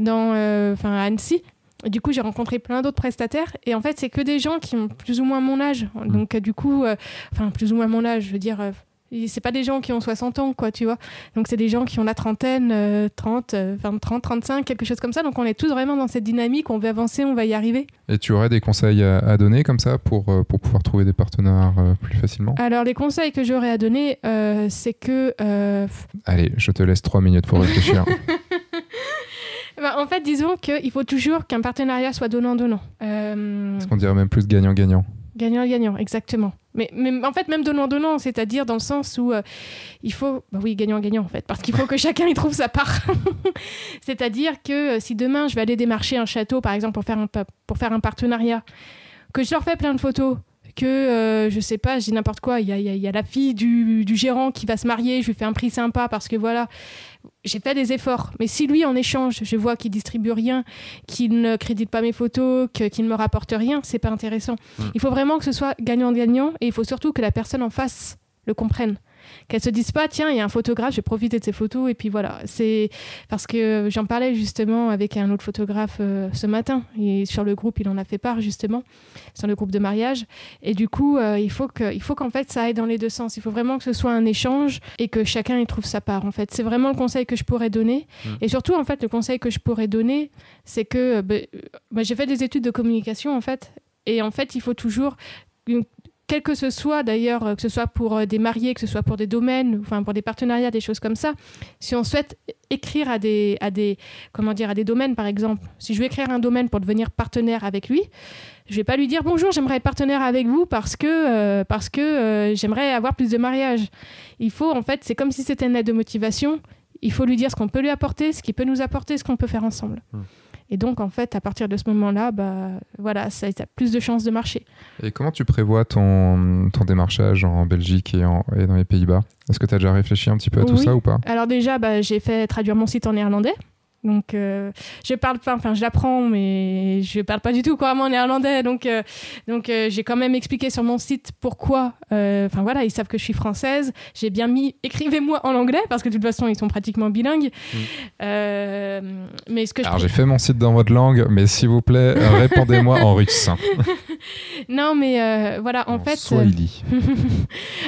dans, euh, à Annecy. Du coup, j'ai rencontré plein d'autres prestataires. Et en fait, c'est que des gens qui ont plus ou moins mon âge. Donc, euh, du coup, euh, enfin, plus ou moins mon âge, je veux dire, c'est pas des gens qui ont 60 ans, quoi, tu vois. Donc, c'est des gens qui ont la trentaine, euh, 30, euh, 20, 30, 35, quelque chose comme ça. Donc, on est tous vraiment dans cette dynamique. On veut avancer, on va y arriver. Et tu aurais des conseils à, à donner comme ça pour, euh, pour pouvoir trouver des partenaires euh, plus facilement? Alors, les conseils que j'aurais à donner, euh, c'est que Allez, je te laisse trois minutes pour réfléchir. Bah, en fait, disons qu'il faut toujours qu'un partenariat soit donnant-donnant. Est-ce qu'on dirait même plus gagnant-gagnant gagnant-gagnant, exactement. Mais, mais en fait, même donnant-donnant, c'est-à-dire dans le sens où euh, il faut... Bah oui, gagnant-gagnant, en fait, parce qu'il faut que chacun y trouve sa part. c'est-à-dire que euh, si demain, je vais aller démarcher un château, par exemple, pour faire un, pour faire un partenariat, que je leur fais plein de photos, que euh, je sais pas, je dis n'importe quoi, il y a, y a, la fille du, du, gérant qui va se marier, je lui fais un prix sympa parce que voilà, j'ai fait des efforts. Mais si lui, en échange, je vois qu'il distribue rien, qu'il ne crédite pas mes photos, qu'il ne me rapporte rien, c'est pas intéressant. Hmm. Il faut vraiment que ce soit gagnant-gagnant et il faut surtout que la personne en face le comprenne qu'elles se disent pas tiens il y a un photographe je vais profiter de ces photos et puis voilà. C'est parce que j'en parlais justement avec un autre photographe euh, ce matin et sur le groupe il en a fait part justement sur le groupe de mariage. Et du coup euh, il faut que il faut qu'en fait ça aille dans les deux sens. Il faut vraiment que ce soit un échange et que chacun y trouve sa part en fait. C'est vraiment le conseil que je pourrais donner. Mmh. et surtout en fait le conseil que je pourrais donner c'est que bah, j'ai fait des études de communication en fait. Et en fait il faut toujours quel que ce soit d'ailleurs, euh, que ce soit pour euh, des mariés, que ce soit pour des domaines, enfin pour des partenariats, des choses comme ça, si on souhaite écrire à des, à des, comment dire, à des domaines par exemple, si je veux écrire un domaine pour devenir partenaire avec lui, je vais pas lui dire bonjour, j'aimerais être partenaire avec vous parce que, euh, que j'aimerais avoir plus de mariages. Il faut en fait, c'est comme si c'était une aide de motivation. Il faut lui dire ce qu'on peut lui apporter, ce qu'il peut nous apporter, ce qu'on peut faire ensemble. Hmm. Et donc, en fait, à partir de ce moment-là, bah, voilà, ça, a plus de chances de marcher. Et comment tu prévois ton, ton démarchage en Belgique et, en, et dans les Pays-Bas? Est-ce que tu as déjà réfléchi un petit peu à tout ça ou pas? Alors déjà, bah, j'ai fait traduire mon site en néerlandais. Donc, euh, je parle pas, enfin, je l'apprends, mais je parle pas du tout couramment néerlandais. Donc, euh, donc euh, j'ai quand même expliqué sur mon site pourquoi. Enfin, voilà, ils savent que je suis française. J'ai bien mis écrivez-moi en anglais parce que de toute façon, ils sont pratiquement bilingues. Mm. mais ce que Alors, j'ai fait mon site dans votre langue, mais s'il vous plaît, répondez-moi en russe. non, mais voilà, en, fait.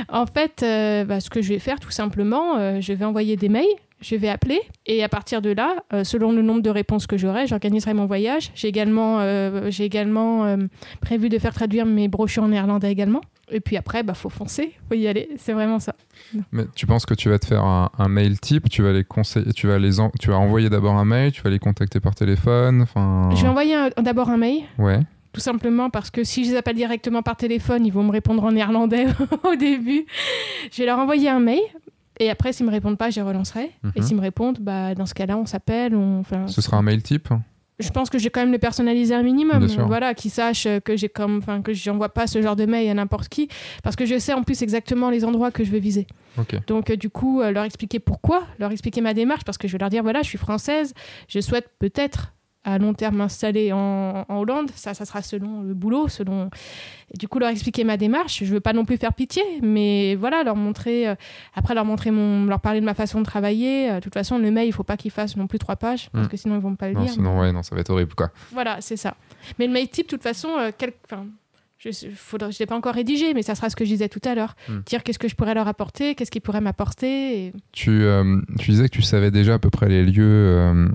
en fait, bah, ce que je vais faire, tout simplement, je vais envoyer des mails je vais appeler et à partir de là, euh, selon le nombre de réponses que j'aurai, j'organiserai mon voyage. J'ai également, euh, j'ai également euh, prévu de faire traduire mes brochures en néerlandais également. Et puis après, bah faut foncer, faut y aller. C'est vraiment ça. Mais tu penses que tu vas te faire un, mail type, tu vas les conseiller, tu vas les, tu vas envoyer d'abord un mail, tu vas les contacter par téléphone, enfin. Je vais envoyer d'abord un mail. Ouais. Tout simplement parce que si je les appelle directement par téléphone, ils vont me répondre en néerlandais au début. Je vais leur envoyer un mail et après, s'ils me répondent pas, je relancerai. Et mhm. s'ils me répondent, bah, dans ce cas-là, on s'appelle. On... Enfin, ce sera un mail type je pense que j'ai quand même le personnaliser un minimum voilà qu'ils sachent que j'ai comme enfin que j'envoie pas ce genre de mail à n'importe qui parce que je sais en plus exactement les endroits que je veux viser donc euh, du coup euh, leur expliquer pourquoi leur expliquer ma démarche parce que je vais leur dire voilà je suis française je souhaite peut-être à long terme m'installer en, Hollande. Ça, ça sera selon le boulot, selon. Et du coup, leur expliquer ma démarche. Je veux pas non plus faire pitié, mais voilà, leur montrer. Euh, après, leur montrer mon, leur parler de ma façon de travailler. Euh, de toute façon, le mail, il faut pas qu'il fasse non plus trois pages, parce hmm. que sinon ils vont pas le non, lire. Sinon, ouais, non, ça va être horrible, quoi. Voilà, c'est ça. Mais le mail type, de toute façon, euh, quel... enfin, je ne l'ai pas encore rédigé, mais ça sera ce que je disais tout à l'heure. Hmm. Dire qu'est-ce que je pourrais leur apporter, qu'est-ce qu'ils pourraient m'apporter. Tu, euh, tu, disais que tu savais déjà à peu près les lieux euh,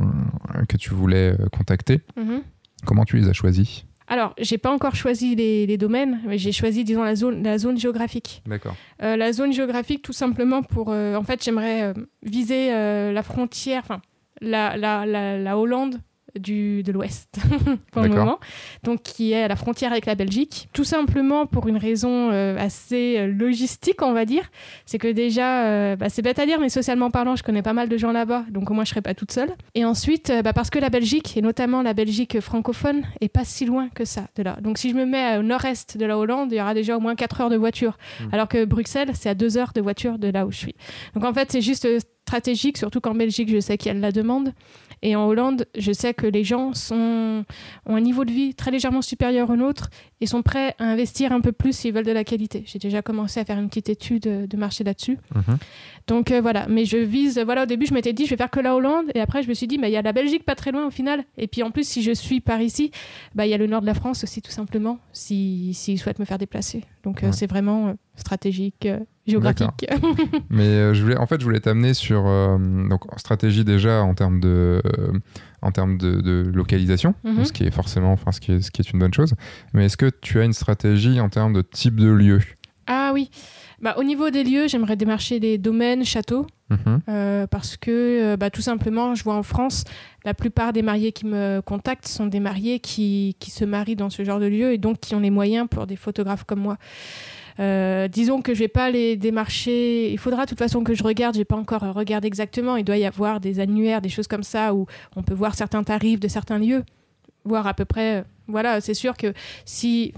que tu voulais euh, contacter. Mhm. Comment tu les as choisis? Alors, j'ai pas encore choisi les, domaines, mais j'ai choisi, disons, la zone, la zone géographique. D'accord. la zone géographique, tout simplement pour. en fait, j'aimerais viser la frontière, enfin, la, la, la, Hollande du, de l'Ouest pour le moment, donc qui est à la frontière avec la Belgique. Tout simplement pour une raison euh, assez euh, logistique, on va dire. C'est que déjà, euh, bah, c'est bête à dire, mais socialement parlant, je connais pas mal de gens là-bas, donc au moins je serai pas toute seule. Et ensuite, bah, parce que la Belgique, et notamment la Belgique francophone, est pas si loin que ça de là. Donc si je me mets au nord-est de la Hollande, il y aura déjà au moins 4 heures de voiture, hmm. alors que Bruxelles, c'est à 2 heures de voiture de là où je suis. Donc en fait, c'est juste stratégique, surtout qu'en Belgique, je sais qu'il y a la demande. Et en Hollande, je sais que les gens sont, ont un niveau de vie très légèrement supérieur au nôtre et sont prêts à investir un peu plus s'ils veulent de la qualité. J'ai déjà commencé à faire une petite étude de marché là-dessus. Mhm. Donc euh, voilà, mais je vise, voilà, au début je m'étais dit je vais faire que la Hollande et après je me suis dit, il y a la Belgique pas très loin au final. Et puis en plus, si je suis par ici, bah, il y a le nord de la France aussi tout simplement, s'ils si, souhaitent me faire déplacer. Donc euh, c'est vraiment euh, stratégique géographique. Mais euh, je voulais, en fait, je voulais t'amener sur euh, donc stratégie déjà en termes de euh, en termes de, localisation, mhm. ce qui est forcément, enfin, ce qui est, ce qui est une bonne chose. Mais est-ce que tu as une stratégie en termes de type de lieu? Ah oui. Bah, au niveau des lieux, j'aimerais démarcher des domaines, châteaux, mhm. parce que bah, tout simplement, je vois en France, la plupart des mariés qui me contactent sont des mariés qui, qui se marient dans ce genre de lieu et donc qui ont les moyens pour des photographes comme moi. Euh, disons que je vais pas les démarcher. Il faudra de toute façon que je regarde. J'ai pas encore regardé exactement. Il doit y avoir des annuaires, des choses comme ça où on peut voir certains tarifs de certains lieux, voir à peu près. Voilà, c'est sûr que si,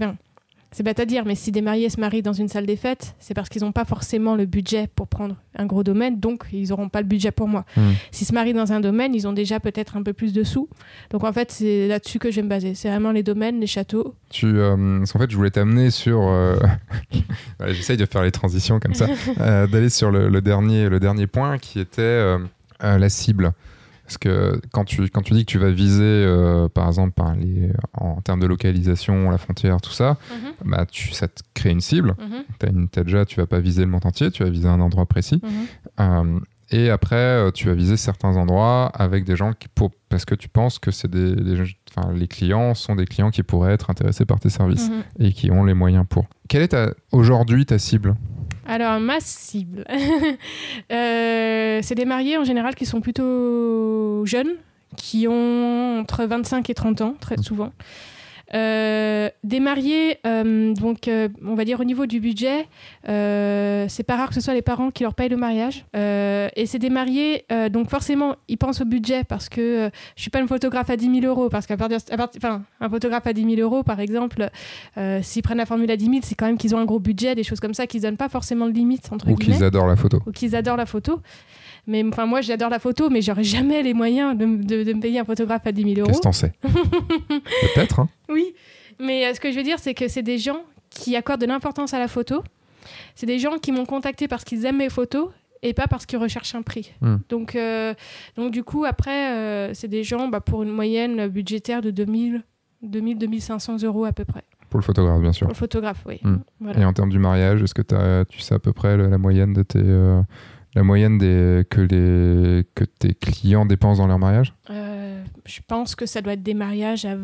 c'est bête à dire, mais si des mariés se marient dans une salle des fêtes, c'est parce qu'ils n'ont pas forcément le budget pour prendre un gros domaine, donc ils n'auront pas le budget pour moi. Hmm. S'ils se marient dans un domaine, ils ont déjà peut-être un peu plus de sous. Donc en fait, c'est là-dessus que je vais me baser. C'est vraiment les domaines, les châteaux. Tu, euh, parce qu'en fait, je voulais t'amener sur. euh, J'essaye de faire les transitions comme ça, euh, d'aller sur le, le dernier, le dernier point qui était la cible. Parce que quand tu, quand tu dis que tu vas viser, euh, par exemple, par les, en termes de localisation, la frontière, tout ça, bah, tu, ça te crée une cible. Mhm, Tu as une t'as déjà, tu vas pas viser le monde entier, tu vas viser un endroit précis. mhm. Euh, et après, euh, tu vas viser certains endroits avec des gens qui, pour, parce que tu penses que c'est des, des- enfin, les clients sont des clients qui pourraient être intéressés par tes services Mhm. et qui ont les moyens pour. Quelle est aujourd'hui ta cible? Alors, ma cible, Euh, c'est des mariés en général qui sont plutôt jeunes, qui ont entre 25 et 30 ans, très souvent. Euh, des mariés, euh, donc euh, on va dire au niveau du budget, c'est pas rare que ce soit les parents qui leur payent le mariage. Et c'est des mariés, donc forcément ils pensent au budget parce que je suis pas une photographe à 10 000 euros, parce qu'à partir, à enfin un photographe à 10 000 euros par exemple, s'ils prennent la formule à 10 000, c'est quand même qu'ils ont un gros budget, des choses comme ça, qu'ils donnent pas forcément de limite entre ou guillemets qu'ils adorent la photo ou qu'ils adorent la photo. Mais enfin, moi, j'adore la photo, mais j'aurais jamais les moyens de, de- de me payer un photographe à 10 000 euros. Qu'est-ce que t'en sais Peut-être. hein. Oui, mais euh, ce que je veux dire, c'est que c'est des gens qui accordent de l'importance à la photo. C'est des gens qui m'ont contacté parce qu'ils aiment mes photos et pas parce qu'ils recherchent un prix. Hmm. Donc, euh, donc, du coup, après, euh, c'est des gens bah, pour une moyenne budgétaire de 2000, 2000, 2500 euros à peu près. Pour le photographe, bien sûr. Pour le photographe, oui. Hmm. Voilà. Et en termes du mariage, est-ce que tu sais à peu près le- la moyenne de tes. euh, la moyenne des, que, les, que tes clients dépensent dans leur mariage? Euh, je pense que ça doit être des mariages. à-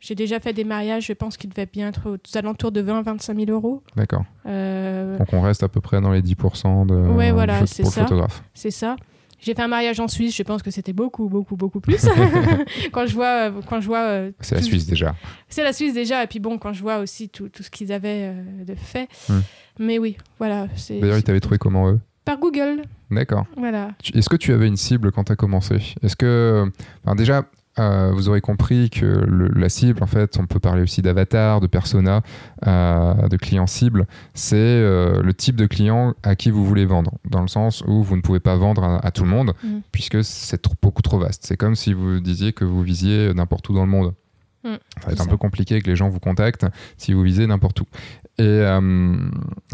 J'ai déjà fait des mariages, je pense qu'ils devaient bien être aux alentours de 20 à 25 000 euros. D'accord. Euh, Donc on reste à peu près dans les 10% de, Ouais, voilà, c'est ça. c'est ça. J'ai fait un mariage en Suisse, je pense que c'était beaucoup, beaucoup, beaucoup plus. quand je vois, euh, quand je vois, C'est la Suisse déjà. c'est la Suisse déjà, et puis bon, quand je vois aussi tout, tout ce qu'ils avaient de fait. Hmm. Mais oui, voilà. D'ailleurs, ils t'avaient trouvé comment eux? Par Google, D'accord. voilà. Est-ce que tu avais une cible quand tu as commencé? Est-ce que. enfin, déjà, euh, vous aurez compris que le- la cible, en fait, on peut parler aussi d'avatar, de persona, euh, de client cible. C'est euh, le type de client à qui vous voulez vendre. Dans le sens où vous ne pouvez pas vendre à, à tout le monde, Mm. puisque c'est beaucoup trop vaste. C'est comme si vous disiez que vous visiez n'importe où dans le monde. Mm. Ça va C'est être un peu compliqué que les gens vous contactent si vous visez n'importe où. Et euh,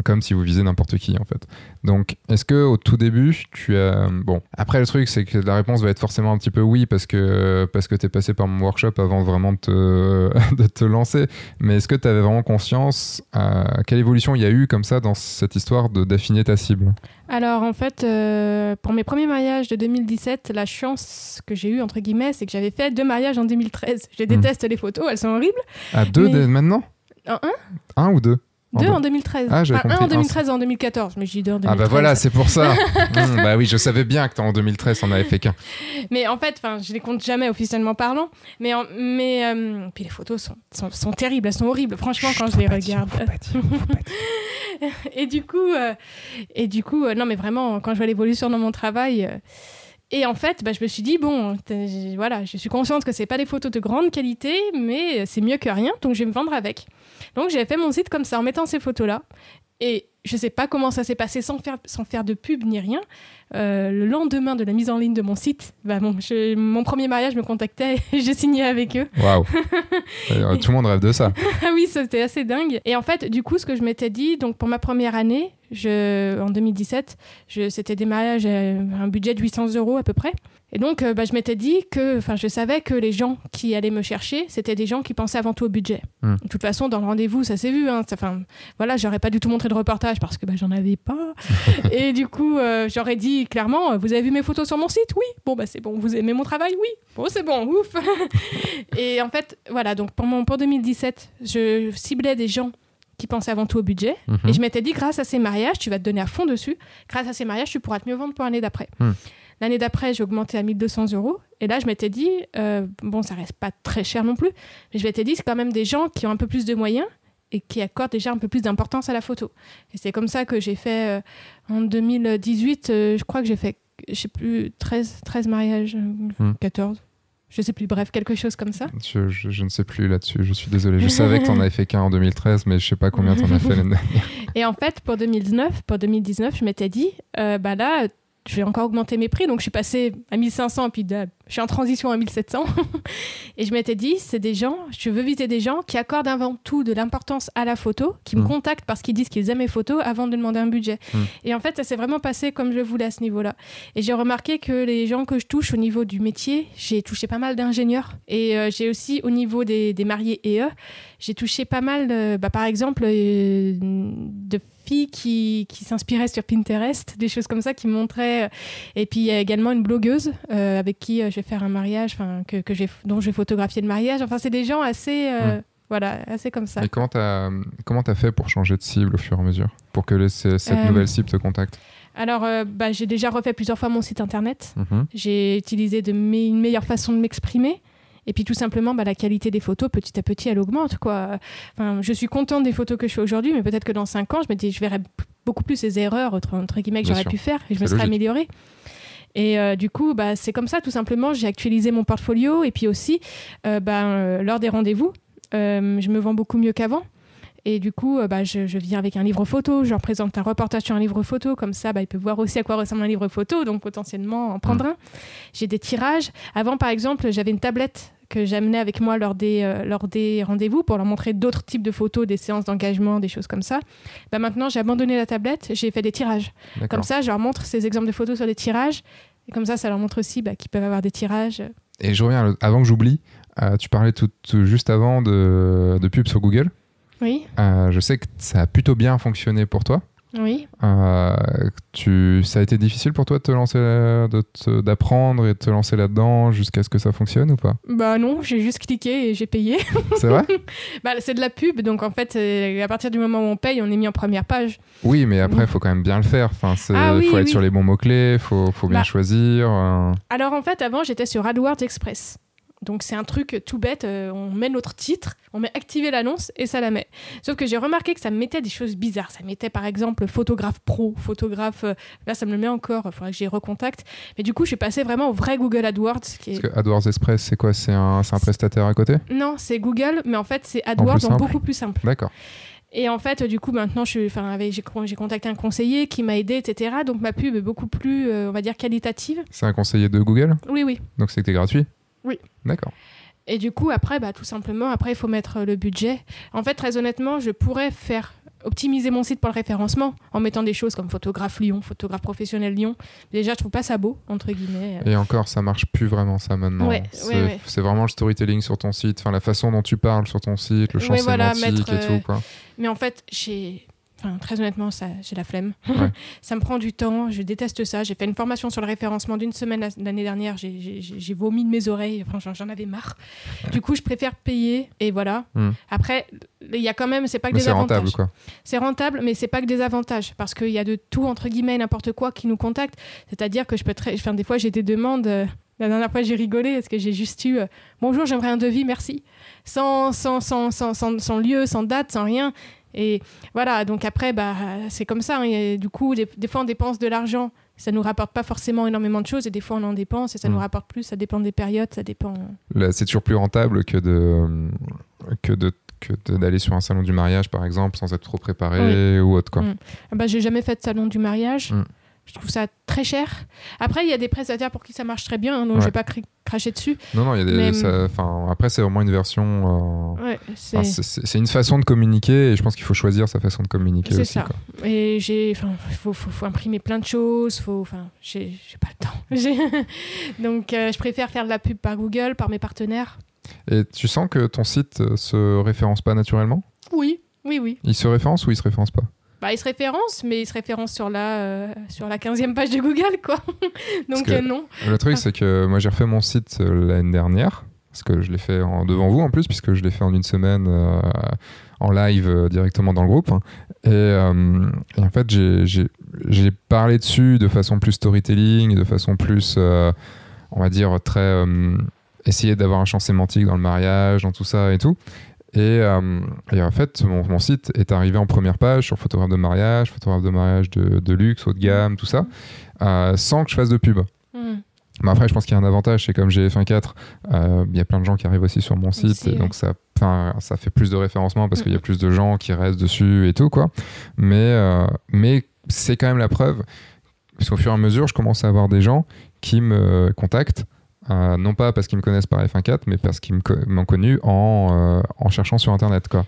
comme si vous visez n'importe qui en fait. Donc, est-ce que au tout début, tu as bon. Après, le truc, c'est que la réponse va être forcément un petit peu oui parce que parce que t'es passé par mon workshop avant vraiment de te de te lancer. Mais est-ce que tu avais vraiment conscience euh, quelle évolution il y a eu comme ça dans cette histoire de d'affiner ta cible? Alors en fait, euh, pour mes premiers mariages de 2017, la chance que j'ai eue, entre guillemets, c'est que j'avais fait deux mariages en 2013. Je déteste les photos, elles sont horribles. À deux Mais- dès maintenant? En un Un ou deux? Deux en 2013. Ah, Enfin, un en un, 2013 et en 2014, mais j'ai deux en Ah 2013. bah voilà, c'est pour ça. Hmm, bah oui, je savais bien que en 2013, on avait fait qu'un. Mais en fait, je les compte jamais officiellement parlant. Mais, en- mais euh, puis les photos sont, sont, sont terribles, elles sont horribles. Franchement, quand je les regarde. et du coup, euh, et du coup, euh, non, mais vraiment, quand je vois l'évolution dans mon travail. Et en fait, bah, je me suis dit bon, voilà, je suis consciente que c'est pas des photos de grande qualité, mais c'est mieux que rien, donc je vais me vendre avec. Donc j'ai fait mon site comme ça en mettant ces photos-là. Et je sais pas comment ça s'est passé sans faire, sans faire de pub ni rien. Euh, le lendemain de la mise en ligne de mon site, bah, bon, je- mon premier mariage me contactait et j'ai signé avec eux. Waouh. Euh, Tout le monde rêve de ça. Ah oui, c'était assez dingue. Et en fait, du coup, ce que je m'étais dit, donc pour ma première année, je, en 2017, je, c'était des mariages à un budget de 800 euros à peu près. Et donc, euh, bah, je m'étais dit que, enfin, je savais que les gens qui allaient me chercher, c'était des gens qui pensaient avant tout au budget. Hmm. De toute façon, dans le rendez-vous, ça s'est vu. Hein, Ça- voilà, j'aurais pas du tout montré de reportage parce que bah, j'en avais pas. Et du coup, euh, j'aurais dit clairement, euh, vous avez vu mes photos sur mon site? Oui. Bon, bah c'est bon. Vous aimez mon travail? Oui. Bon, c'est bon. Ouf. Et en fait, voilà. Donc pour mon pour 2017, je ciblais des gens qui pensaient avant tout au budget. Mhm. Et je m'étais dit, grâce à ces mariages, tu vas te donner à fond dessus. Grâce à ces mariages, tu pourras te mieux vendre pour l'année d'après. Hmm. L'année d'après, j'ai augmenté à 1200 euros. Et là, je m'étais dit, euh, bon, ça reste pas très cher non plus, mais je m'étais dit, c'est quand même des gens qui ont un peu plus de moyens et qui accordent déjà un peu plus d'importance à la photo. Et c'est comme ça que j'ai fait, euh, en 2018, euh, je crois que j'ai fait, je sais plus, 13, 13 mariages, euh, Hmm. 14. Je sais plus, bref, quelque chose comme ça. Je, je- je ne sais plus là-dessus, je suis désolé. Je savais que tu en avais fait qu'un en 2013, mais je sais pas combien tu en as fait l'année dernière. Et en fait, pour 2019, pour 2019, je m'étais dit, euh, bah là, je vais encore augmenter mes prix. Donc, je suis passée à 1500, puis de- je suis en transition à 1700. et je m'étais dit, c'est des gens, je veux viser des gens qui accordent avant tout de l'importance à la photo, qui me Mm. contactent parce qu'ils disent qu'ils aiment mes photos avant de demander un budget. Mm. Et en fait, ça s'est vraiment passé comme je le voulais à ce niveau-là. Et j'ai remarqué que les gens que je touche au niveau du métier, j'ai touché pas mal d'ingénieurs. Et euh, j'ai aussi au niveau des, des mariés et eux, j'ai touché pas mal, de- bah, par exemple, euh, de filles qui, qui s'inspiraient sur Pinterest, des choses comme ça qui montraient. euh, Et puis il y a également une blogueuse euh, avec qui euh, je vais faire un mariage, que, que dont je vais photographier le mariage. Enfin, c'est des gens assez, euh, Mm. voilà, assez comme ça. Et comment t'as comment t'as fait pour changer de cible au fur et à mesure? Pour que les- cette Euh, nouvelle cible te contacte? Alors, euh, bah, j'ai déjà refait plusieurs fois mon site internet. Mhm. J'ai utilisé de me- une meilleure façon de m'exprimer. Et puis tout simplement, bah, la qualité des photos, petit à petit, elle augmente. Quoi. Enfin, je suis contente des photos que je fais aujourd'hui, mais peut-être que dans 5 ans, je me dis, je verrai beaucoup plus ces erreurs, entre, entre guillemets, que j'aurais pu faire, et je me serais améliorée. Et euh, du coup, bah, c'est comme ça, tout simplement. J'ai actualisé mon portfolio. Et puis aussi, euh, bah, euh, lors des rendez-vous, je me vends beaucoup mieux qu'avant. Et du coup, bah, je, je viens avec un livre photo, je leur présente un reportage sur un livre photo, comme ça, bah, ils peuvent voir aussi à quoi ressemble un livre photo, donc potentiellement en prendre un. J'ai des tirages. Avant, par exemple, j'avais une tablette que j'amenais avec moi lors des, euh, lors des rendez-vous pour leur montrer d'autres types de photos, des séances d'engagement, des choses comme ça. Bah, maintenant, j'ai abandonné la tablette, j'ai fait des tirages. Comme ça, je leur montre ces exemples de photos sur des tirages. Et comme ça, ça leur montre aussi bah, qu'ils peuvent avoir des tirages. Et je reviens, avant que j'oublie, euh, tu parlais tout, tout juste avant de, de pub sur Google. Oui, Euh, je sais que ça a plutôt bien fonctionné pour toi. Oui. Euh, tu, ça a été difficile pour toi de te lancer, d'apprendre et de te lancer là-dedans jusqu'à ce que ça fonctionne ou pas? Bah non, j'ai juste cliqué et j'ai payé. C'est vrai? Bah, c'est de la pub, donc en fait, euh, à partir du moment où on paye, on est mis en première page. Oui, mais après, il faut quand même bien le faire. Enfin, il Ah oui, faut être oui. sur les bons mots-clés, il faut, faut bien Bah. choisir. euh. Alors en fait, avant, j'étais sur AdWords Express. Donc c'est un truc tout bête, euh, on met notre titre, on met activer l'annonce et ça la met. Sauf que j'ai remarqué que ça me mettait des choses bizarres. Ça mettait par exemple photographe pro, photographe... euh, là ça me le met encore, il faudrait que j'y recontacte. Mais du coup je suis passée vraiment au vrai Google AdWords. Qui est... Parce que AdWords Express, c'est quoi? C'est un, un prestataire à côté? Non, c'est Google, mais en fait c'est AdWords en, simple. beaucoup plus simple. D'accord. Et en fait, du coup, maintenant, j'ai contacté un conseiller qui m'a aidé, etc. Donc ma pub est beaucoup plus, euh, on va dire, qualitative. C'est un conseiller de Google? Oui, oui. Donc c'était gratuit? Oui. D'accord. Et du coup, après, bah, tout simplement, après, il faut mettre euh, le budget. En fait, très honnêtement, je pourrais faire optimiser mon site pour le référencement en mettant des choses comme photographe Lyon, photographe professionnel Lyon. Déjà, je trouve pas ça beau, entre guillemets. Et encore, ça marche plus vraiment ça maintenant. Ouais, c'est ouais, ouais. c'est vraiment le storytelling sur ton site, enfin la façon dont tu parles sur ton site, le champ Ouais, voilà, sémantique mettre, et euh, tout quoi. Mais en fait, j'ai. Enfin, très honnêtement, ça, j'ai la flemme. Ouais. ça me prend du temps, je déteste ça. J'ai fait une formation sur le référencement d'une semaine la- l'année dernière, j'ai- vomi de mes oreilles, enfin, j'en- avais marre. Du coup, je préfère payer et voilà. Hmm. Après, il y a quand même, c'est pas que Mais des c'est avantages. rentable quoi? C'est rentable, mais c'est pas que des avantages parce qu'il y a de tout entre guillemets n'importe quoi qui nous contacte. C'est-à-dire que je peux très, enfin des fois j'ai des demandes. euh, la dernière fois j'ai rigolé parce que j'ai juste eu euh, bonjour j'aimerais un devis merci sans, sans, sans, sans, sans lieu sans date sans rien et voilà donc après bah c'est comme ça hein, et du coup des, des fois on dépense de l'argent ça nous rapporte pas forcément énormément de choses et des fois on en dépense et ça Mm. nous rapporte plus ça dépend des périodes ça dépend Là, c'est toujours plus rentable que de que de que d'aller sur un salon du mariage par exemple sans être trop préparé ou autre quoi. Mm. Ah bah j'ai jamais fait de salon du mariage Mm. Je trouve ça très cher après il y a des prestataires pour qui ça marche très bien hein, donc Ouais. je vais pas cracher dessus Non non, il y a des Mais- ça- enfin après c'est vraiment une version euh, ouais c'est enfin, c'est- c'est c'est une façon de communiquer et je pense qu'il faut choisir sa façon de communiquer C'est aussi ça. quoi. Et j'ai, enfin, faut, faut, faut imprimer plein de choses, faut, enfin, j'ai, pas le temps. Donc, euh, je préfère faire de la pub par Google, par mes partenaires. Et tu sens que ton site euh, se référence pas naturellement? Oui, oui, oui. Il se référence ou il se référence pas? Bah, il se référence, mais il se référence sur la, euh, sur la 15e page de Google, quoi. Donc, euh, non. Le truc, c'est que moi, j'ai refait mon site euh, l'année dernière, parce que je l'ai fait en, devant vous en plus, puisque je l'ai fait en une semaine euh, en live directement dans le groupe. Et, euh, et en fait, j'ai- parlé dessus de façon plus storytelling, de façon plus, on va dire, très. essayer d'avoir un champ sémantique dans le mariage, dans tout ça et tout. Et, euh, et en fait, mon, mon site est arrivé en première page sur photographe de mariage, photographe de mariage de, de luxe, haut de gamme, tout ça, euh, sans que je fasse de pub. Hmm. Mais après, je pense qu'il y a un avantage, c'est comme j'ai F1.4, euh, il y a plein de gens qui arrivent aussi sur mon site, Aussi, et donc ça, ça fait plus de référencement parce qu'il y a Mhm. plus de gens qui restent dessus et tout, quoi. Mais, euh, mais c'est quand même la preuve, parce qu'au fur et à mesure, je commence à avoir des gens qui me contactent, euh, non pas parce qu'ils me connaissent par F1.4, mais parce qu'ils m'ont connu en, euh, en cherchant sur Internet, quoi.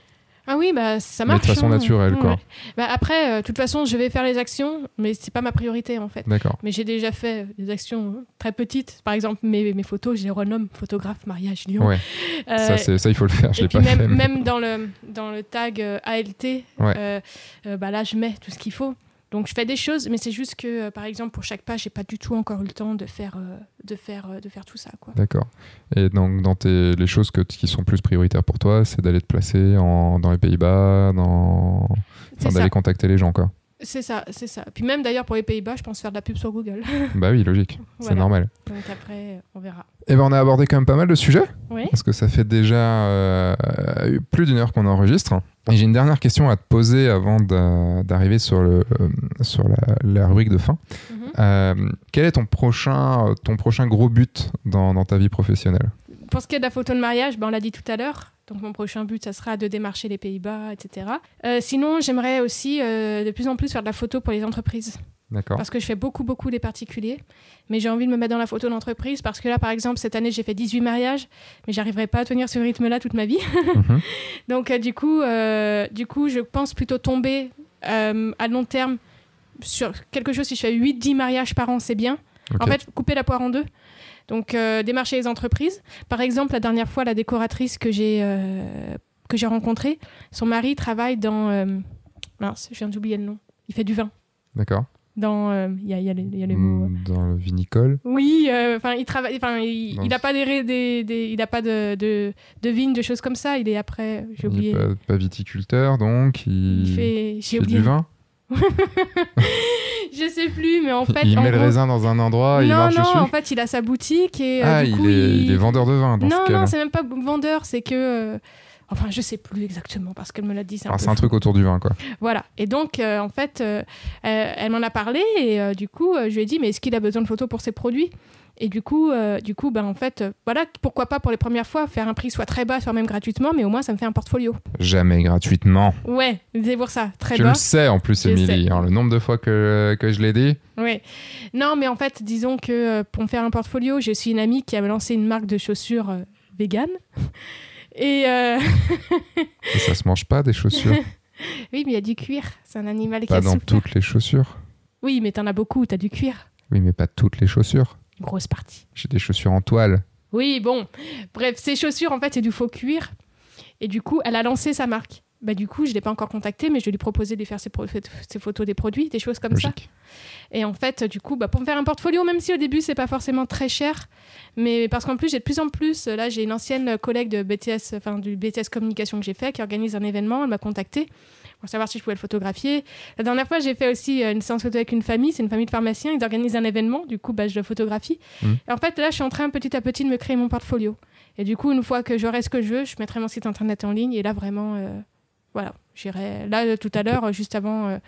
Ah oui, bah ça Mais de marche. façon hein. naturelle, quoi. Bah, après, euh, de toute façon, je vais faire les actions, mais c'est pas ma priorité en fait. D'accord. Mais j'ai déjà fait des actions très petites. Par exemple, mes, mes photos, je les renomme photographe, mariage, lion. Ouais, ça, ça, il faut le faire, je l'ai pas même, fait. mais- même dans, le, dans le tag ALT, Ouais. bah là, je mets tout ce qu'il faut. Donc, je fais des choses, mais c'est juste que, euh, par exemple, pour chaque page, j'ai pas du tout encore eu le temps de faire, euh, de faire, euh, de faire tout ça. D'accord. Et donc, dans tes, les choses que, qui sont plus prioritaires pour toi, c'est d'aller te placer en, dans les Pays-Bas, dans... enfin, d'aller contacter les gens, quoi. C'est ça, c'est ça. Puis même d'ailleurs, pour les Pays-Bas, je pense faire de la pub sur Google. bah oui, logique. C'est normal. Donc après, on verra. Et ben, on a abordé quand même pas mal de sujets, Oui. parce que ça fait déjà euh, plus d'une heure qu'on enregistre. Et j'ai une dernière question à te poser avant d'a- d'arriver sur, le, euh, sur la, la rubrique de fin. Mhm. Euh, quel est ton prochain, ton prochain gros but dans, dans ta vie professionnelle? Pour ce qui est de la photo de mariage, ben, on l'a dit tout à l'heure. Donc mon prochain but, ça sera de démarcher les Pays-Bas, etc. Euh, sinon, j'aimerais aussi euh, de plus en plus faire de la photo pour les entreprises. D'accord. Parce que je fais beaucoup, beaucoup des particuliers. Mais j'ai envie de me mettre dans la photo d'entreprise. Parce que là, par exemple, cette année, j'ai fait 18 mariages. Mais j'arriverai pas à tenir ce rythme-là toute ma vie. Mhm. Donc euh, du, coup, du coup, je pense plutôt tomber à long terme sur quelque chose. Si je fais 8-10 mariages par an, c'est bien. En fait, couper la poire en deux. Donc, euh, démarcher les entreprises. Par exemple, la dernière fois, la décoratrice que j'ai euh, que j'ai rencontrée, son mari travaille dans. euh, mince, je viens d'oublier le nom. Il fait du vin. D'accord. Dans. euh, Il y, y a les, il y a les mots. Mm, Dans le vinicole. Oui, euh, enfin, il travaille. Enfin, il Dans il a ce- pas des, des, des- il a pas de, de, de vignes, de choses comme ça. Il est après. J'ai Il est pas, pas viticulteur, donc il, Il fait. J'ai oublié. du vin. Je sais plus, mais en fait. il en met le raisin dans un endroit, il non, marche non, dessus. en fait, il a sa boutique et. euh, ah, du il, coup, est, il est vendeur de vin dans non, ce non, c'est même pas vendeur, c'est que. euh, Enfin, je sais plus exactement parce qu'elle me l'a dit. C'est un, c'est un truc autour du vin, quoi. Voilà. Et donc, euh, en fait, elle m'en a parlé et du coup, je lui ai dit, mais est-ce qu'il a besoin de photos pour ses produits? Et du coup, euh, du coup, ben en fait, euh, voilà, pourquoi pas pour les premières fois faire un prix soit très bas, soit même gratuitement, mais au moins ça me fait un portfolio. Jamais gratuitement. Ouais, c'est pour ça, très tu bas. le sais en plus, Je Émilie. hein, le nombre de fois que, que je l'ai dit. Ouais. Non, mais en fait, disons que euh, pour me faire un portfolio, j'ai aussi une amie qui a lancé une marque de chaussures euh, vegan. Et euh, Et ça se mange pas des chaussures? oui, mais il y a du cuir. C'est un animal qui pas a dans souffert. toutes les chaussures? Oui, mais t'en as beaucoup, t'as du cuir. Oui, mais pas toutes les chaussures. Une grosse partie. J'ai des chaussures en toile. Oui, bon. Bref, ces chaussures, en fait, c'est du faux cuir. Et du coup, elle a lancé sa marque. Bah, du coup, je ne l'ai pas encore contactée, mais je lui proposer de faire ses, photos des produits, des choses comme ça. Et en fait, du coup, bah, pour me faire un portfolio, même si au début, c'est pas forcément très cher, mais parce qu'en plus, j'ai de plus en plus, là, j'ai une ancienne collègue de BTS, enfin, du BTS Communication que j'ai fait, qui organise un événement, elle m'a contacté pour savoir si je pouvais le photographier. La dernière fois, j'ai fait aussi euh, une séance photo avec une famille, c'est une famille de pharmaciens, ils organisent un événement, du coup, bah, je le photographie. Mhm. Et en fait, là, je suis en train petit à petit de me créer mon portfolio. Et du coup, une fois que j'aurai ce que je veux, je mettrai mon site internet en ligne, et là, vraiment, euh, voilà, j'irai. Là, tout à l'heure, juste avant. euh,